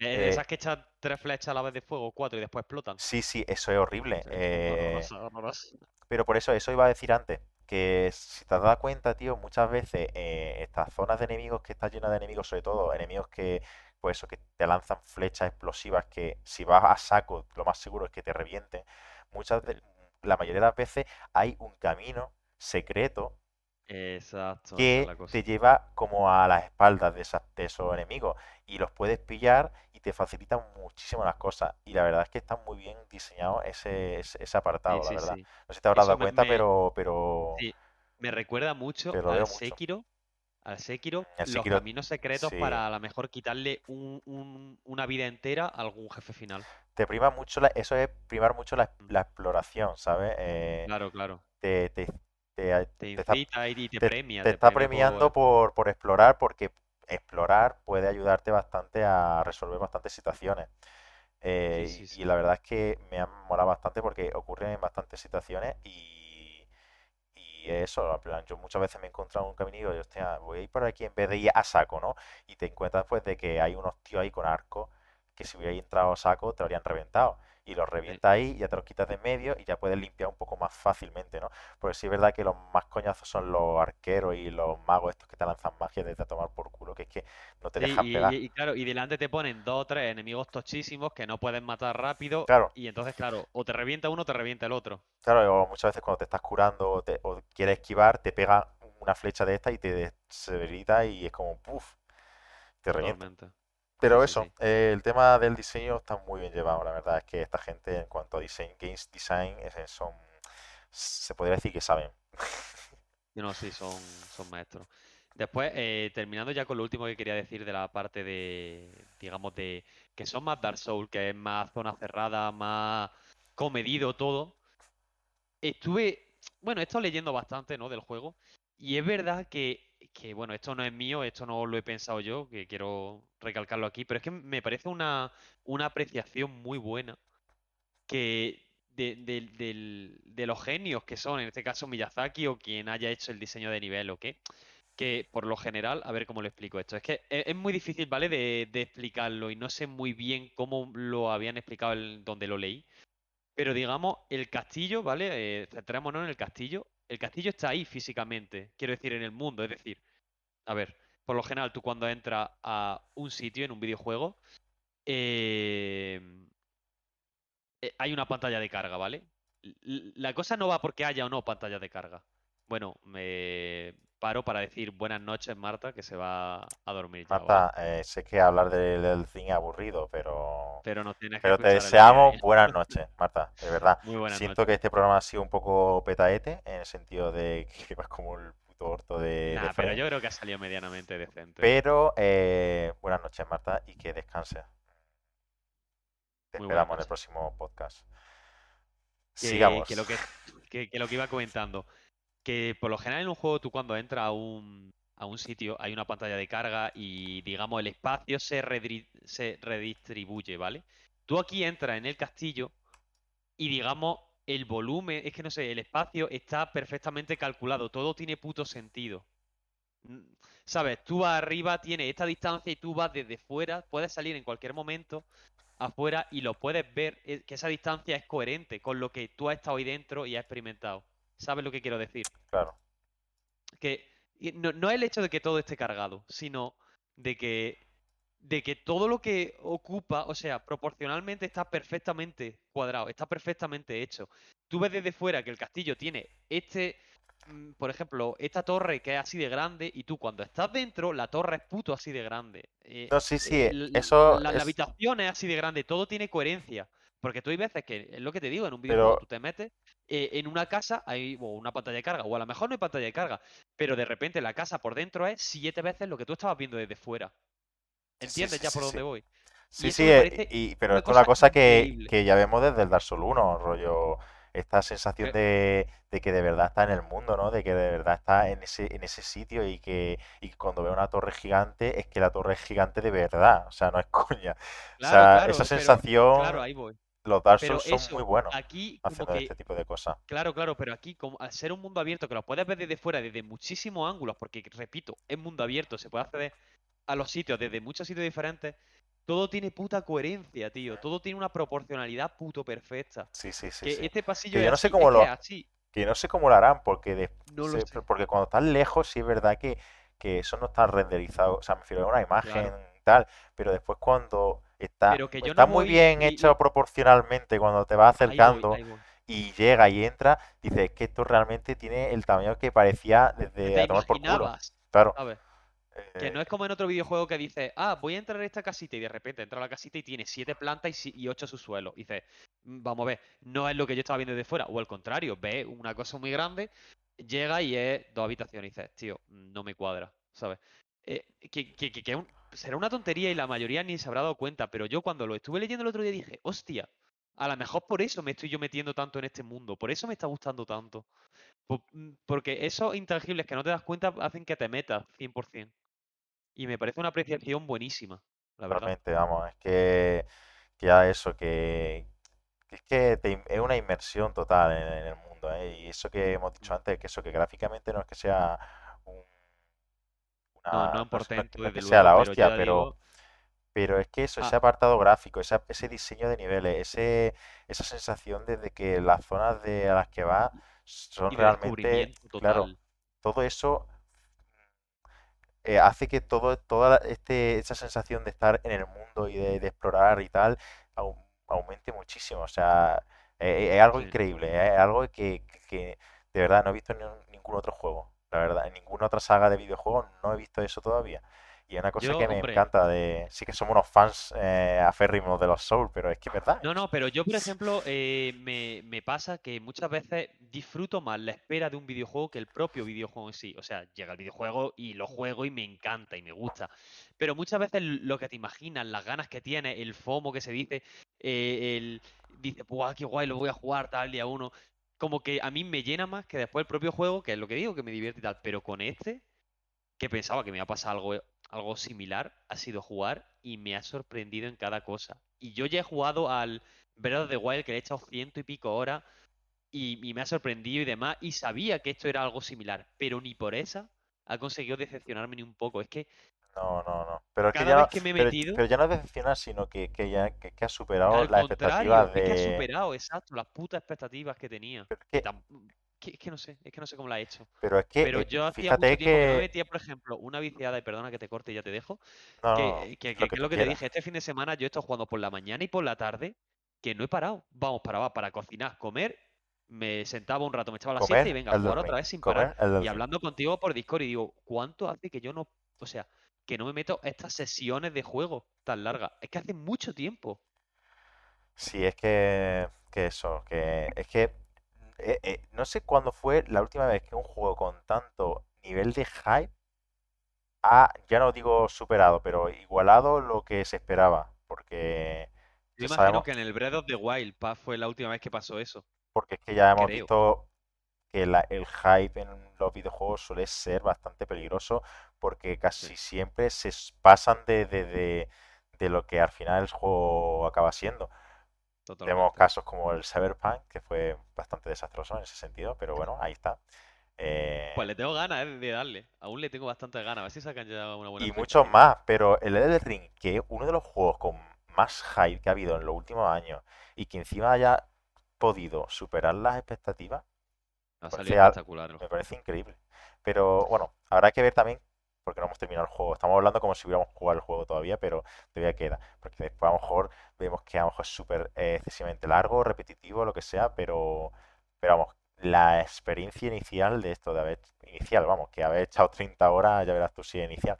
Eh, de Eh, esas que echan tres flechas a la vez de fuego, cuatro y después explotan. sí, sí, eso es horrible. Eh, horroroso, horroroso. Pero por eso, eso iba a decir antes, que si te has dado cuenta, tío, muchas veces eh, estas zonas de enemigos que están llenas de enemigos, sobre todo enemigos que, pues eso, que te lanzan flechas explosivas que si vas a saco, lo más seguro es que te revienten. Muchas de- la mayoría de las veces hay un camino secreto Exacto, que la cosa. te lleva como a las espaldas de, esas- de esos enemigos y los puedes pillar y te facilitan muchísimo las cosas. Y la verdad es que está muy bien diseñado ese, ese, ese Sí, apartado, la sí, verdad. sí. No sé si te habrás Eso dado me, cuenta, me- pero, pero, me recuerda mucho al mucho. Sekiro, al Sekiro, El los Sekiro, caminos secretos para a lo mejor quitarle un- un- una vida entera a algún jefe final. te prima mucho, la- eso es primar mucho la, Mm, la exploración, ¿sabes? Eh, Claro, claro. te, te, te, Te te está, y te premia, te está premia premiando por, por explorar, porque explorar puede ayudarte bastante a resolver bastantes situaciones. Sí, Eh, sí, y, la verdad es que me ha molado bastante porque ocurren en bastantes situaciones y, y eso, en plan, yo muchas veces me he encontrado un camino y digo, hostia, voy a ir por aquí en vez de ir a saco, ¿no? Y te encuentras pues de que hay unos tíos ahí con arco que si hubierais entrado a saco te lo habrían reventado. Y los Sí. revientas ahí, ya te los quitas de en medio y ya puedes limpiar un poco más fácilmente, ¿no? Porque sí es verdad que los más coñazos son los arqueros y los magos estos que te lanzan magia desde a tomar por culo, que es que no te dejan y, pegar. y- y claro, y delante te ponen dos o tres enemigos tochísimos que no puedes matar rápido Claro, y entonces, claro, o te revienta uno o te revienta el otro. Claro, o muchas veces cuando te estás curando o, te- o quieres esquivar, te pega una flecha de esta y te desseverita y es como, puff, te revienta. Totalmente. Pero eso, sí. eh, el tema del diseño está muy bien llevado. La verdad es que esta gente, en cuanto a diseño, games design, es- son, se podría decir que saben. [LAUGHS] No, sí, son, son maestros. Después, eh, terminando ya con lo último que quería decir de la parte de, digamos, de que son más Dark Souls, que es más zona cerrada, más comedido todo. Estuve, bueno, he estado leyendo bastante, ¿no? Del juego. Y es verdad que, que, bueno, esto no es mío, esto no lo he pensado yo, que quiero recalcarlo aquí, pero es que me parece una, una apreciación muy buena que de, del- de los genios que son, en este caso Miyazaki o quien haya hecho el diseño de nivel o qué, que por lo general, a ver cómo lo explico esto, es que es, muy difícil, ¿vale? De, de explicarlo y no sé muy bien cómo lo habían explicado donde lo leí, pero digamos, el castillo, ¿vale? Eh, centrémonos en el castillo. El castillo está ahí físicamente, quiero decir, en el mundo. Es decir, a ver, por lo general, tú cuando entras a un sitio en un videojuego, eh, eh, hay una pantalla de carga, ¿vale? La cosa no va porque haya o no pantalla de carga. Bueno, me paro para decir buenas noches, Marta, que se va a dormir ya. Marta, eh, sé que hablar del, del cine es aburrido, pero, Pero nos tienes que pero te deseamos buenas [LAUGHS] noches, Marta, de verdad. Muy buenas Siento que este programa ha sido un poco petaete, en el sentido de [LAUGHS] que vas como el puto orto de, de Nah, pero yo creo que ha salido medianamente decente. Pero eh, buenas noches, Marta, y que descanses. Te Muy esperamos en el próximo podcast. que, Sigamos. que lo que, que, que lo que iba comentando, que por lo general en un juego tú cuando entras a un, a un sitio hay una pantalla de carga y digamos el espacio se, se redistribuye, ¿vale? Tú aquí entras en el castillo y digamos el volumen, es que no sé, el espacio está perfectamente calculado, todo tiene puto sentido. ¿Sabes? Tú vas arriba, tienes esta distancia y tú vas desde fuera, puedes salir en cualquier momento afuera y lo puedes ver, eh, que esa distancia es coherente con lo que tú has estado ahí dentro y has experimentado. ¿Sabes lo que quiero decir? Claro. Que no, no es el hecho de que todo esté cargado, sino de que, de que todo lo que ocupa, o sea, proporcionalmente está perfectamente cuadrado, está perfectamente hecho. Tú ves desde fuera que el castillo tiene este, mm, por ejemplo, esta torre que es así de grande y tú cuando estás dentro, la torre es puto así de grande. Eh, No, sí, sí, eh, eso la, la es. habitación es así de grande, todo tiene coherencia. Porque tú hay veces que, es lo que te digo, en un videojuego Pero tú te metes, eh, en una casa hay o una pantalla de carga, o a lo mejor no hay pantalla de carga, pero de repente la casa por dentro es siete veces lo que tú estabas viendo desde fuera. sí, ¿Entiendes sí, ya sí, por dónde voy? Sí, sí, eh, y, pero esto es una cosa que, que ya vemos desde el Dark Souls 1, rollo, esta sensación Pero- de, de que de verdad está en el mundo, ¿no? De que de verdad está en ese, en ese sitio y que, y cuando ve una torre gigante es que la torre es gigante de verdad, o sea, no es [LAUGHS] coña. O Claro, sea, claro, esa pero claro, sensación, ahí voy. Los Dark Pero Souls son muy buenos aquí como haciendo este tipo de cosas. claro, claro, pero aquí como al ser un mundo abierto que lo puedes ver desde fuera, desde muchísimos ángulos, porque repito, es mundo abierto, se puede acceder a los sitios desde muchos sitios diferentes, todo tiene puta coherencia, tío, todo tiene una proporcionalidad puto perfecta. Sí, sí, sí, Que sí. este pasillo Que yo no sé así, cómo lo, así, que no sé cómo lo harán, porque, de- no se- porque cuando estás lejos sí es verdad que, que eso no está renderizado, o sea, me refiero a una imagen claro. y tal, pero después cuando está, Pero que yo está no muy bien y, hecho y- proporcionalmente cuando te vas ahí voy, acercando ahí voy. y llega y entra, dice, es que esto realmente tiene el tamaño que parecía desde te a tomar por culo. Claro. Que eh, no es como en otro videojuego que dice, ah, voy a entrar a esta casita y de repente entra a la casita y tiene siete plantas y, ocho subsuelos. Y dices, "Mm, vamos a ver, no es lo que yo estaba viendo desde fuera. O al contrario, ve una cosa muy grande, llega y es dos habitaciones y dices, tío, no me cuadra, ¿sabes? Eh, que, que- que- que un- será una tontería y la mayoría ni se habrá dado cuenta, pero yo cuando lo estuve leyendo el otro día dije, hostia, a lo mejor por eso me estoy yo metiendo tanto en este mundo, por eso me está gustando tanto. Mm, Porque esos intangibles que no te das cuenta hacen que te metas 100%. Y me parece una apreciación buenísima, la verdad. totalmente, vamos, es que, que ya eso, que, que es que te es una inmersión total en, en el mundo, ¿eh? Y eso que hemos dicho Mm. antes, que eso que gráficamente no es que sea una, no no que portento, no es que desde sea luego, la pero hostia, pero, digo, pero es que eso, ese ah, apartado gráfico, esa- ese diseño de niveles, ese, esa sensación de, que las zonas de, a las que vas son y realmente, claro, todo eso eh, hace que todo, toda este, esa sensación de estar en el mundo y de, de explorar y tal au- aumente muchísimo. O sea, eh, es algo Sí. increíble, es algo que, que- que de verdad no he visto en ningún otro juego. La verdad, en ninguna otra saga de videojuegos no he visto eso todavía. Y es una cosa Yo, que me hombre, encanta de... Sí que somos unos fans eh, aférrimos de los Souls, pero es que es verdad. no, no, pero yo, por [LAUGHS] ejemplo, eh, me, me pasa que muchas veces disfruto más la espera de un videojuego que el propio videojuego en sí. O sea, llega el videojuego y lo juego y me encanta y me gusta. Pero muchas veces lo que te imaginas, las ganas que tienes, el FOMO que se dice, eh, el dice, ¡buah, qué guay, lo voy a jugar tal día uno! Como que a mí me llena más que después el propio juego, que es lo que digo, que me divierte y tal. Pero con este, que pensaba que me iba a pasar algo, algo similar, ha sido jugar y me ha sorprendido en cada cosa. Y yo ya he jugado al Breath of the Wild, que le he echado ciento y pico horas, y, y me ha sorprendido y demás, y sabía que esto era algo similar, pero ni por esa ha conseguido decepcionarme ni un poco. Es que No, no, no. Pero es que ya vez no, que me he pero, metido, pero ya no es decepcionar, sino que, que ya que, que ha superado las expectativas es que ha de... superado, exacto, las putas expectativas que tenía. Pero es Que, es que no sé, es que no sé cómo la he hecho. pero es que Pero eh, yo hacía mucho tiempo que no metía, por ejemplo, una viciada, y perdona que te corte y ya te dejo, No, que, que, lo que- es lo que te dije, este fin de semana yo he estado jugando por la mañana y por la tarde, que no he parado. Vamos, paraba para cocinar, comer, me sentaba un rato, me echaba la siesta y venga, a jugar otra vez sin parar. Comer Y hablando contigo por Discord y digo, ¿cuánto hace que yo no, o sea, que no me meto a estas sesiones de juego tan largas? Es que hace mucho tiempo. Sí, es que, que eso, que es que eh, eh, no sé cuándo fue la última vez que un juego con tanto nivel de hype ha, ya no digo superado, pero igualado lo que se esperaba, porque Yo imagino sabemos, que en el Breath of the Wild pa, fue la última vez que pasó eso, porque es que ya hemos creo. visto que la- el hype en los videojuegos suele ser bastante peligroso porque Sí, casi siempre se pasan de, de, de- de lo que al final el juego acaba siendo. Tenemos casos como el Cyberpunk, que fue bastante desastroso en ese sentido, pero bueno, ahí está. Eh, Pues le tengo ganas, eh, de darle. Aún le tengo bastante ganas. A ver si sacan ya una buena y muchos más, pero el Elden Ring, que uno de los juegos con más hype que ha habido en los últimos años y que encima haya podido superar las expectativas, Ha me salido espectacular me parece increíble. Pero bueno, habrá que ver también, porque no hemos terminado el juego. Estamos hablando como si hubiéramos jugado el juego todavía, pero todavía queda. Porque después a lo mejor vemos que a lo mejor es súper eh, excesivamente largo, repetitivo, lo que sea, pero, pero vamos, la experiencia inicial de esto, de haber, inicial, vamos, que haber echado 30 horas, ya verás tú si es inicial,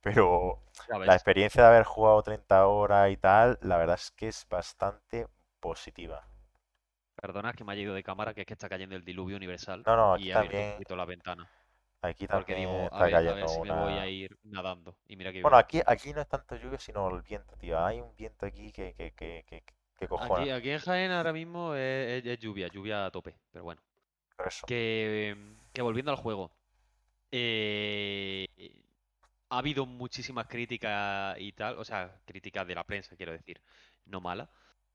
pero la experiencia de haber jugado 30 horas y tal, la verdad es que es bastante positiva. Perdona que me haya ido de cámara, que es que está cayendo el diluvio universal No, no, aquí y un también, poquito la ventana. aquí también digo, a está ver, a ver cayendo si me voy a una... ir nadando. Y mira que Bueno, bien. aquí, aquí no es tanto lluvia, sino el viento, tío. Hay un viento aquí que, que, que, que, que cojona. Aquí, aquí en Jaén ahora mismo es, es- es lluvia, lluvia a tope. Pero bueno. Por eso. Que, que volviendo al juego. eh, ha habido muchísimas críticas y tal. O sea, críticas de la prensa, quiero decir. No malas.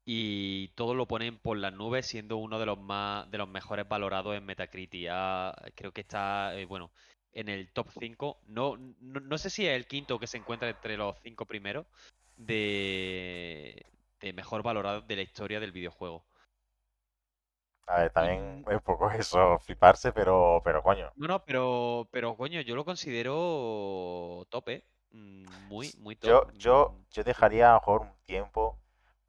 Y todo lo ponen por las nubes, siendo uno de los más, de los mejores valorados en Metacritic. Ah, creo que está, eh, bueno, en el top 5. No, no, no sé si es el quinto que se encuentra entre los cinco primeros de, de mejor valorados de la historia del videojuego. A ver, también es un poco eso, fliparse, pero, pero coño. no, no, pero, pero coño, yo lo considero top, ¿eh? Mm, Muy, muy Yo, top. yo, Mm, yo dejaría a lo mejor un tiempo,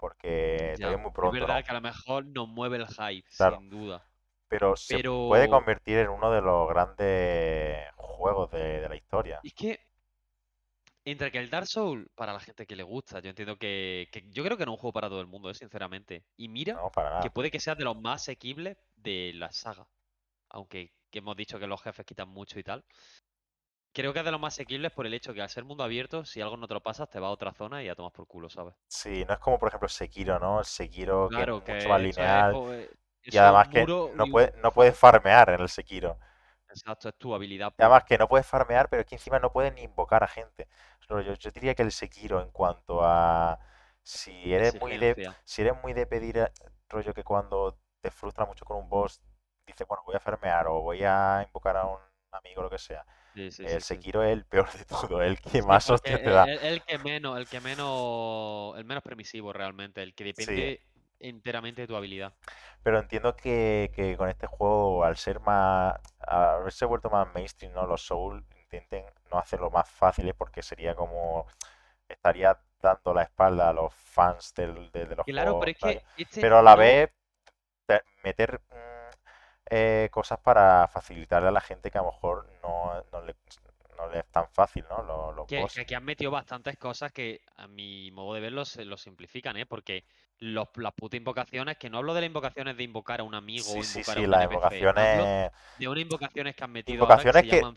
porque Ya. todavía es muy Es pronto, verdad ¿no? que a lo mejor nos mueve el hype, Claro, sin duda. pero se puede Pero convertir en uno de los grandes juegos de, de la historia. es que entre que el Dark Souls, para la gente que le gusta, yo entiendo que, que yo creo que no es un juego para todo el mundo, eh, sinceramente. Y mira No, que puede que sea de los más asequibles de la saga. Aunque que hemos dicho que los jefes quitan mucho y tal. Creo que es de los más asequibles por el hecho que al ser mundo abierto, si algo no te lo pasas, te vas a otra zona y ya tomas por culo, ¿sabes? Sí, no es como por ejemplo Sekiro, ¿no? El Sekiro que es mucho más lineal eh, y además que no y no puedes farmear en el Sekiro. Exacto, es tu habilidad Y además pura. que no puedes farmear, pero es que encima no puedes ni invocar a gente. Yo, yo diría que el Sekiro en cuanto a si eres muy de si eres muy de pedir eh, rollo que cuando te frustra mucho con un boss dices, bueno, voy a farmear o voy a invocar a un amigo lo que sea. Sí, sí, El. Sekiro es el peor de todo, el que más hostias te el, da. el- el que menos, el que menos, el menos permisivo realmente, el que depende enteramente de tu habilidad. pero entiendo que, que con este juego, al ser más, a haberse vuelto más mainstream, ¿no? Los Souls intenten no hacerlo más fáciles porque sería como estaría dando la espalda a los fans del- de, de los Claro, pero juegos es que este Pero a la vez te- meter eh, cosas para facilitarle a la gente que a lo mejor no, no le, no es tan fácil, ¿no? Los, los que, que aquí han metido bastantes cosas que a mi modo de verlo se lo simplifican, ¿eh? Porque los, las putas invocaciones, que no hablo de las invocaciones de invocar a un amigo o Sí, sí, invocar a sí, un las NPC, hablo invocaciones, de unas invocaciones que han metido ahora que invocaciones se que, llaman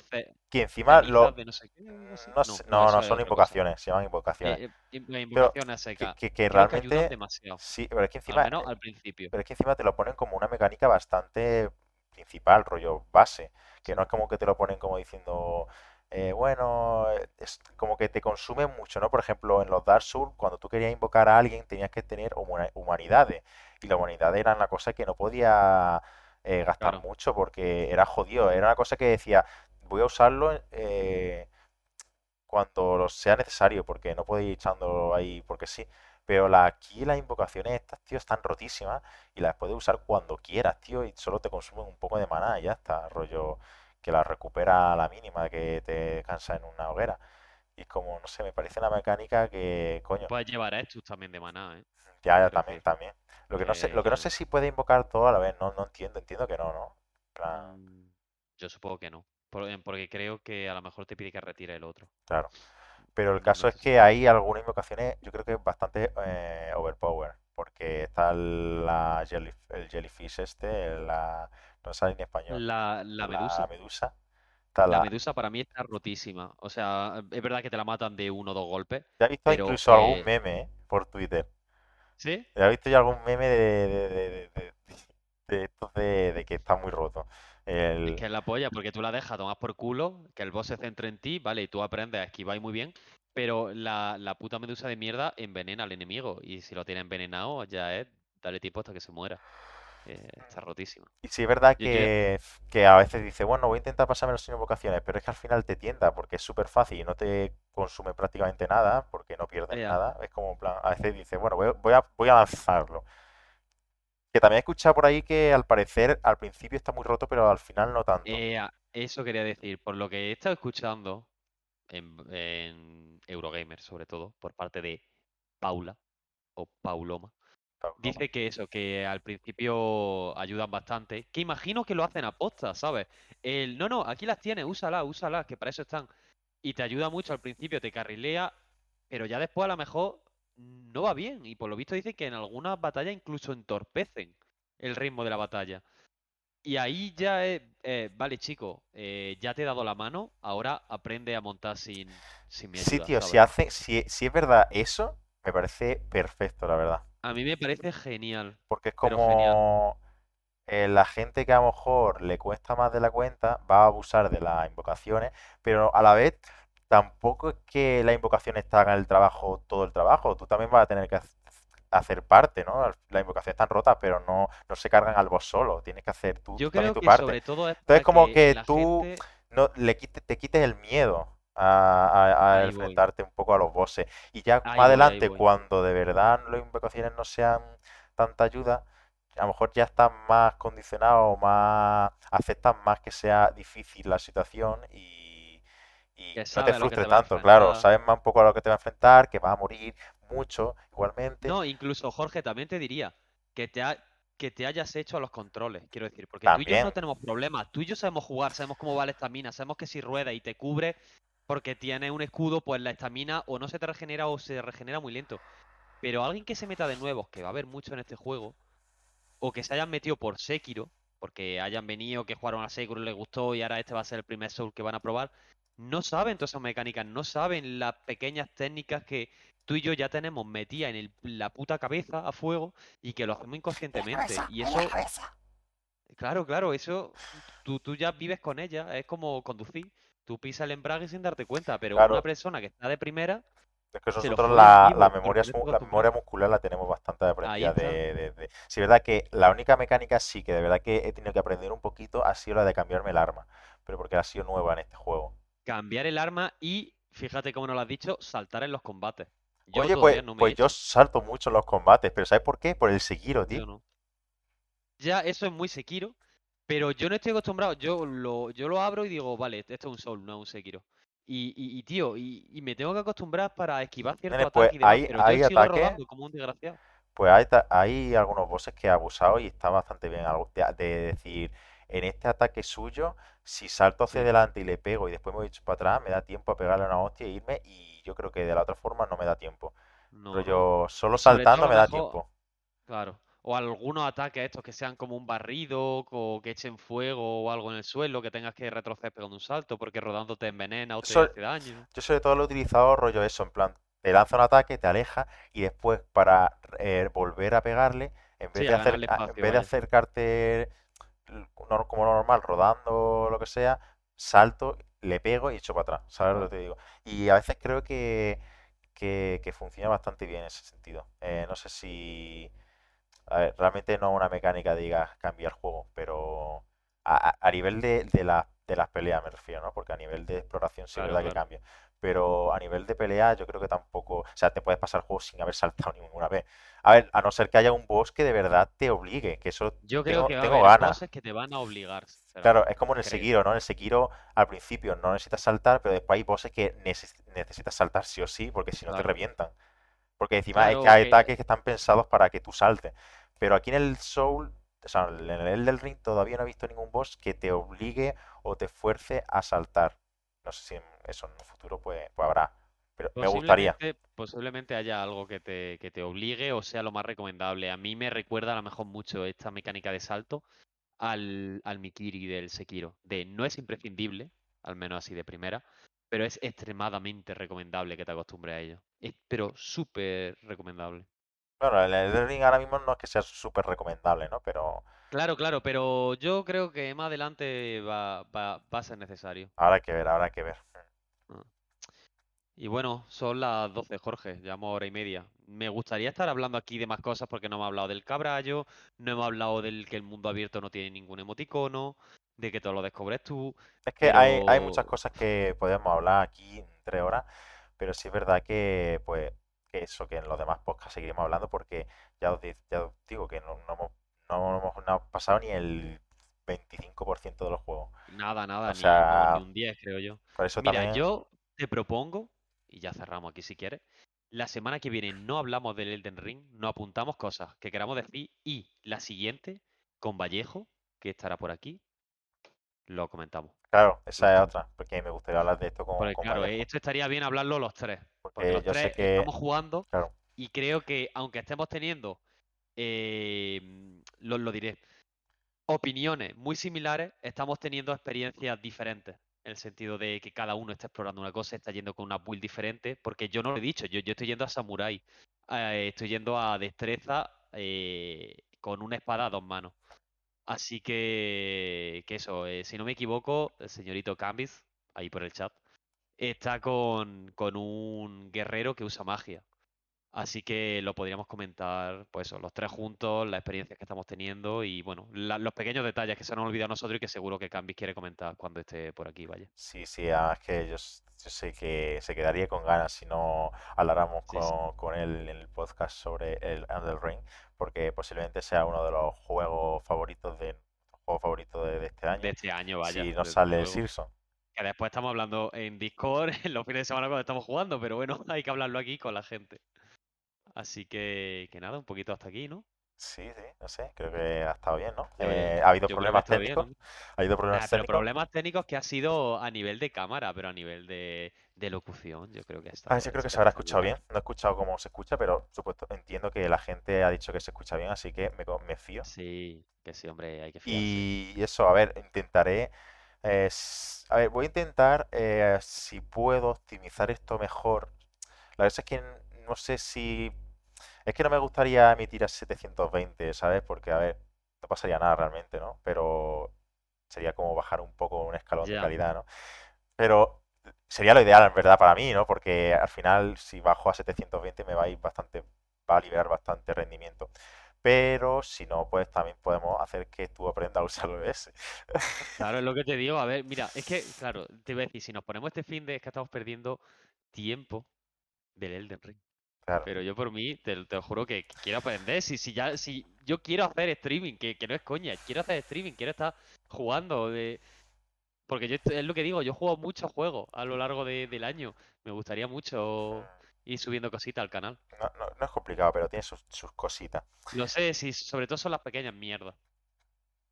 que encima lo, no sé qué, no, No, sé- no, no, no eso es son cosa. invocaciones, se llaman invocaciones. Eh, eh, invocaciones que, secas. que, que que ayudan realmente, demasiado, sí, pero es que al encima, menos eh, al principio. pero es que encima te lo ponen como una mecánica bastante principal, rollo base, que no es como que te lo ponen como diciendo, eh, bueno, es como que te consume mucho, ¿no? Por ejemplo, en los Dark Souls, cuando tú querías invocar a alguien, tenías que tener humanidades, y la humanidad era una cosa que no podía eh, gastar Claro, mucho porque era jodido, era una cosa que decía, voy a usarlo eh, cuando lo sea necesario, porque no puedo ir echándolo ahí porque sí. Pero la, aquí las invocaciones estas, tío, están rotísimas y las puedes usar cuando quieras, tío, y solo te consumen un poco de maná y ya está, rollo que las recupera a la mínima que te cansa en una hoguera. Y como, no sé, me parece una mecánica que, coño, puedes llevar a estos también de maná, ¿eh? ya, ya también, también. Lo que no sé, lo que no sé que... es si puede invocar todo a la vez, no, no entiendo, entiendo que no, ¿no? Plan, yo supongo que no, eh, porque creo que a lo mejor te pide que retire el otro. claro. Pero el caso es que hay algunas invocaciones, yo creo que bastante eh, overpower, porque está la jelly- el jellyfish este, la, no sale en español, La, la la medusa. medusa, está La la... medusa para mí está rotísima. O sea, es verdad que te la matan de uno o dos golpes, Ya he visto incluso algún meme, ¿eh? por Twitter. ¿sí? Ya he visto ya algún meme de, de, de, de, de- de estos de, de que está muy roto. Es El... que es la polla, porque tú la dejas tomar por culo, que el boss se centre en ti, ¿vale? Y tú aprendes a esquivar muy bien, pero la, la puta medusa de mierda envenena al enemigo. Y si lo tiene envenenado, ya es darle tiempo hasta que se muera. Eh, está rotísima. Y sí es verdad que, que a veces dice, bueno, voy a intentar pasármelo sin invocaciones, pero es que al final te tienta porque es súper fácil y no te consume prácticamente nada, porque no pierdes nada. Es como, en plan, a veces dice, bueno, voy, a, voy a voy a lanzarlo. Que también he escuchado por ahí que al parecer al principio está muy roto, pero al final no tanto. Eh, eso quería decir, por lo que he estado escuchando en, en Eurogamer, sobre todo, por parte de Paula o Pauloma. Dice que eso, que al principio ayudan bastante. Que imagino que lo hacen a posta, ¿sabes? El, no, no, aquí las tienes, úsalas, úsalas, que para eso están. Y te ayuda mucho al principio, te carrilea, pero ya después a lo mejor no va bien. Y por lo visto dice que en algunas batallas incluso entorpecen el ritmo de la batalla. Y ahí ya es, eh, vale, chico, eh, ya te he dado la mano, ahora aprende a montar sin, sin mi Sí, ayuda, tío, si hace, si, si es verdad eso, me parece perfecto, la verdad. A mí me parece genial, Porque es como eh, la gente que a lo mejor le cuesta más de la cuenta va a abusar de las invocaciones, pero a la vez tampoco es que las invocaciones te hagan el trabajo, todo el trabajo. Tú también vas a tener que hacer parte, ¿no? Las invocaciones están rotas, pero no, no se cargan al boss solo. Tienes que hacer tú, Yo también creo tu que parte. sobre todo es Entonces como que que la tú gente... no le quites, te quites el miedo a, a- a Ahí voy, enfrentarte un poco a los bosses. Y ya más voy, adelante, cuando de verdad las invocaciones no sean tanta ayuda, a lo mejor ya estás más condicionado, más aceptas más que sea difícil la situación y, y no te frustres tanto, claro, sabes más un poco a lo que te va a enfrentar, que vas a morir mucho igualmente. No, incluso Jorge, también te diría que te, ha- que te hayas hecho a los controles, quiero decir, porque tú y yo no tenemos problemas, tú y yo sabemos jugar, sabemos cómo va la estamina, sabemos que si rueda y te cubre porque tiene un escudo, pues la estamina o no se te regenera o se regenera muy lento. Pero alguien que se meta de nuevos, que va a haber mucho en este juego, o que se hayan metido por Sekiro, porque hayan venido, que jugaron a Sekiro y les gustó y ahora este va a ser el primer Soul que van a probar, no saben todas esas mecánicas, no saben las pequeñas técnicas que tú y yo ya tenemos metidas en el- la puta cabeza a fuego y que lo hacemos inconscientemente. Y eso, claro, claro, eso tú, tú ya vives con ella, es como conducir. Tú pisas el embrague sin darte cuenta, pero Claro. una persona que está de primera, Es que nosotros la, memoria, la muscular la tenemos bastante aprendida de, de, de- Sí, es verdad que la única mecánica sí que de verdad que he tenido que aprender un poquito ha sido la de cambiarme el arma, pero porque ha sido nueva en este juego. Cambiar el arma y, fíjate cómo nos lo has dicho, saltar en los combates. Yo Oye, pues, no he pues yo salto mucho en los combates, pero ¿sabes por qué? Por el Sekiro, tío. no. Ya, eso es muy Sekiro, pero yo no estoy acostumbrado. Yo lo, yo lo abro y digo, vale, esto es un Soul, no es un Sekiro. Y, y, y, tío, y, y me tengo que acostumbrar para esquivar ciertos Nene, pues ataques y demás, hay, pero hay sigo ataques, rodando como un desgraciado. pues hay, hay algunos bosses que he abusado y está bastante bien algo de, de decir, en este ataque suyo, si salto hacia adelante y le pego y después me voy para atrás, me da tiempo a pegarle una hostia e irme y yo creo que de la otra forma no me da tiempo. no, Pero yo solo saltando me da mejor, tiempo. claro. O algunos ataques estos que sean como un barrido, o que echen fuego o algo en el suelo, que tengas que retroceder pegando un salto porque rodando te envenena o te hace daño. Yo sobre todo lo he utilizado rollo eso, en plan, te lanza un ataque, te aleja y después para eh, volver a pegarle, en vez Sí, de hacer, en vez de acercarte como normal, rodando lo que sea, salto, le pego y echo para atrás, ¿sabes lo que te digo? Y a veces creo que, que, que funciona bastante bien en ese sentido. Eh, no sé si... A ver, realmente no una mecánica de digas cambia el juego, pero a, nivel de, de, la- de las peleas me refiero, ¿no? Porque a nivel de exploración sí es Claro, verdad que cambia. Pero a nivel de pelea yo creo que tampoco... O sea, te puedes pasar el juego sin haber saltado [LAUGHS] ninguna vez. A ver, a no ser que haya un boss que de verdad te obligue, que eso Yo creo tengo, que va a tengo haber ganas. bosses que te van a obligar, Claro, es como en el Creo. Sekiro, ¿no? En el Sekiro al principio no necesitas saltar, pero después hay bosses que neces- necesitas saltar sí o sí, porque si no te revientan. Porque encima es que hay que ataques que están pensados para que tú saltes. Pero aquí en el Soul, o sea, en el del Ring todavía no he visto ningún boss que te obligue o te fuerce a saltar. No sé si eso en un futuro pues, pues habrá. Pero me gustaría. posiblemente, posiblemente haya algo que te, que te obligue o sea lo más recomendable. A mí me recuerda a lo mejor mucho esta mecánica de salto al, al Mikiri del Sekiro. De no es imprescindible, al menos así de primera, pero es extremadamente recomendable que te acostumbres a ello. Es, pero súper recomendable. Bueno, el Elden Ring ahora mismo no es que sea súper recomendable, ¿no? Pero Claro, claro, pero yo creo que más adelante va, va, va a ser necesario. habrá que ver, habrá que ver. Ah. Y bueno, son las 12, Jorge, llevamos hora y media. Me gustaría estar hablando aquí de más cosas porque no hemos hablado del cabrallo, no hemos hablado del que el mundo abierto no tiene ningún emoticono, de que todo lo descubres tú, Es que hay, hay muchas cosas que podemos hablar aquí en tres horas, pero sí es verdad que, pues, eso, que en los demás podcasts seguiremos hablando porque ya os, di- ya os digo que no, no hemos, no hemos no pasado ni el 25% de los juegos. nada, nada, O sea, ni un 10 creo yo. por eso Mira, también, yo te propongo, y ya cerramos aquí si quieres, la semana que viene no hablamos del Elden Ring, no apuntamos cosas que queramos decir y la siguiente, con Vallejo, que estará por aquí, lo comentamos. claro, esa es otra, porque me gustaría hablar de esto con, Porque con claro, Vallejo, esto estaría bien hablarlo los tres. Porque los yo sé tres que, estamos jugando claro, y creo que aunque estemos teniendo, eh, lo, lo diré, opiniones muy similares, estamos teniendo experiencias diferentes. En el sentido de que cada uno está explorando una cosa, está yendo con una build diferente. Porque yo no lo he dicho, yo, yo estoy yendo a Samurai. eh, estoy yendo a destreza eh, con una espada a dos manos. Así que, que eso, eh, si no me equivoco, el señorito Cambis, ahí por el chat, está con, con un guerrero que usa magia. Así que lo podríamos comentar, pues eso, los tres juntos, las experiencias que estamos teniendo y bueno, la- los pequeños detalles que se nos han olvidado a nosotros y que seguro que Cambis quiere comentar cuando esté por aquí, vaya. sí, sí, además que yo, yo sé que se quedaría con ganas si no habláramos Sí, sí. con, con él en el podcast sobre el Elden Ring, porque posiblemente sea uno de los juegos favoritos de, juego favorito de, de este De año, este año, vaya, si no desde sale el luego. Que después estamos hablando en Discord [LAUGHS] en los fines de semana cuando estamos jugando, pero bueno, [LAUGHS] hay que hablarlo aquí con la gente. Así que, que nada, un poquito hasta aquí, ¿no? Sí, sí, no sé, creo que ha estado bien, ¿no? Yo, Eh, ha habido problemas bien, técnicos, ¿no? ha habido Nah, problemas pero técnicos. problemas técnicos que ha sido a nivel de cámara, pero a nivel de, de locución, yo creo que ha Ah, estado, yo creo que se se ha habrá escuchado bien. bien. No he escuchado cómo se escucha, pero supuesto, entiendo que la gente ha dicho que se escucha bien, así que me, me fío. Sí, que sí, hombre, hay que fiarse. Y eso, a ver, intentaré. Eh, a ver, voy a intentar eh, si puedo optimizar esto mejor. La verdad es que no sé si. Es que no me gustaría emitir a 720, ¿sabes? Porque, a ver, no pasaría nada realmente, ¿no? Pero sería como bajar un poco un escalón de calidad, ¿no? Pero sería lo ideal, en verdad, para mí, ¿no? Porque al final, si bajo a 720, me va a ir bastante, va a liberar bastante rendimiento. Pero si no, pues también podemos hacer que tú aprendas a usar OBS. claro, es lo que te digo. A ver, mira, es que, [LAUGHS] claro, te iba a decir, si nos ponemos este fin de es que estamos perdiendo tiempo del Elden Ring. Claro. Pero yo por mí, te, te lo juro que, quiero aprender. Si, si ya, si yo quiero hacer streaming, que, que no es coña, quiero hacer streaming, quiero estar jugando. De... Porque yo es lo que digo, yo juego muchos juegos a lo largo de- del año. Me gustaría mucho ir subiendo cositas al canal. No, no- no es complicado, pero tiene sus, sus cositas. Lo sé, si sobre todo son las pequeñas mierdas.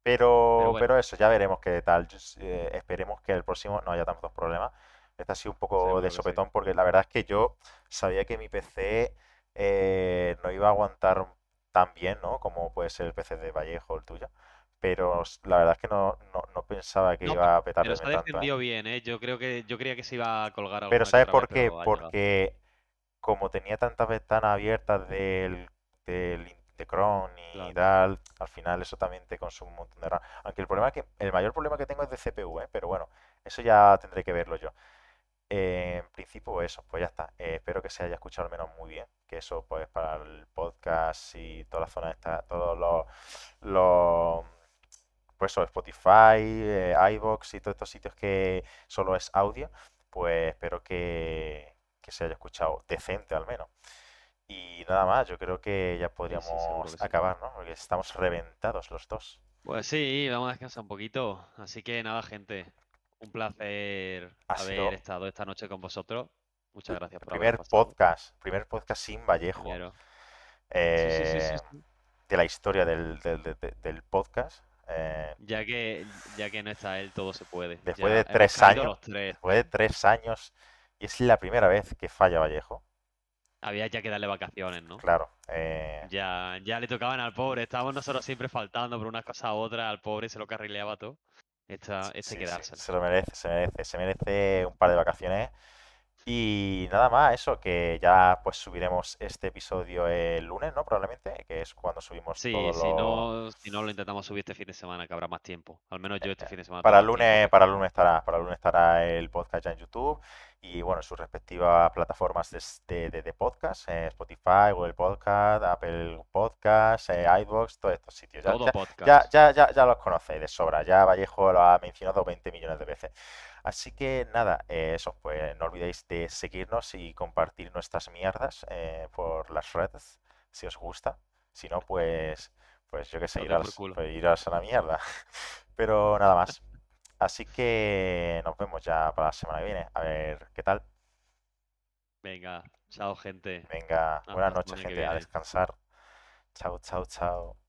Pero, Pero bueno, pero eso, ya veremos qué tal. Eh, esperemos que el próximo no haya tantos problemas. Este ha sido un poco de sí. sopetón porque la verdad es que yo sabía que mi PC eh, no iba a aguantar tan bien, ¿no? Como puede ser el PC de Vallejo o el tuyo. Pero la verdad es que no, no, no pensaba que No, iba a pero petarme se ha ¿eh? defendido bien, ¿eh? Yo creo que yo creía que se iba a colgar Pero ¿sabes por qué? pero. Porque como tenía tantas ventanas abiertas del, del de Chrome y Claro. tal, al final eso también te consume un montón de RAM. Aunque el problema es que el mayor problema que tengo es de CPU, ¿eh? Pero bueno, eso ya tendré que verlo yo. Eh, en principio, eso, pues ya está. Eh, espero que se haya escuchado al menos muy bien. Que eso, pues, para el podcast y toda la zona esta, todos los, los pues eso, Spotify, eh, iVoox y todos estos sitios que solo es audio, pues espero que, que se haya escuchado decente al menos. Y nada más, yo creo que ya Sí, sí, seguro podríamos sí. acabar, ¿no? Porque estamos reventados los dos. Pues sí, vamos a descansar un poquito. Así que nada, gente. Un placer Ha haber sido estado esta noche con vosotros. Muchas gracias por primer podcast, primer podcast sin Vallejo Primero. Sí, sí, sí, sí, eh, de la historia del, del- del- del- del podcast. Eh, Ya que, ya que no está él, todo se puede. después Ya de tres años, tres. después de tres años, y es la primera vez que falla Vallejo, Había ya que darle vacaciones, ¿no? claro. eh, Ya, ya le tocaban al pobre. Estábamos nosotros siempre faltando por una cosa u otra. Al pobre se lo carrileaba todo. Esta, Sí, este sí, quedárselo. se lo merece, se merece, se merece un par de vacaciones. Y nada más, eso, que ya pues subiremos este episodio el lunes, ¿no? Probablemente, que es cuando subimos Sí, todos si no, si no lo intentamos subir este fin de semana, que habrá más tiempo. Al menos yo este fin de semana Para el lunes, para el lunes estará, para el lunes estará el podcast ya en YouTube y bueno, en sus respectivas plataformas de, de, de- de podcast, eh, Spotify, Google Podcast, Apple Podcast, eh, iVoox, todos estos sitios. Ya, Todo ya, ya, podcast. ya, ya, ya los conocéis de sobra, ya Vallejo lo ha mencionado 20 millones de veces. Así que nada, eh, eso, pues no olvidéis de seguirnos y compartir nuestras mierdas eh, por las redes, si os gusta. Si no, pues, pues yo qué sé, culo. pues, iros a la mierda. [LAUGHS] Pero nada más. Así que nos vemos ya para la semana que viene. A ver qué tal. Venga, chao, gente. Venga, buenas noches, gente. A descansar. Chao, chao, chao.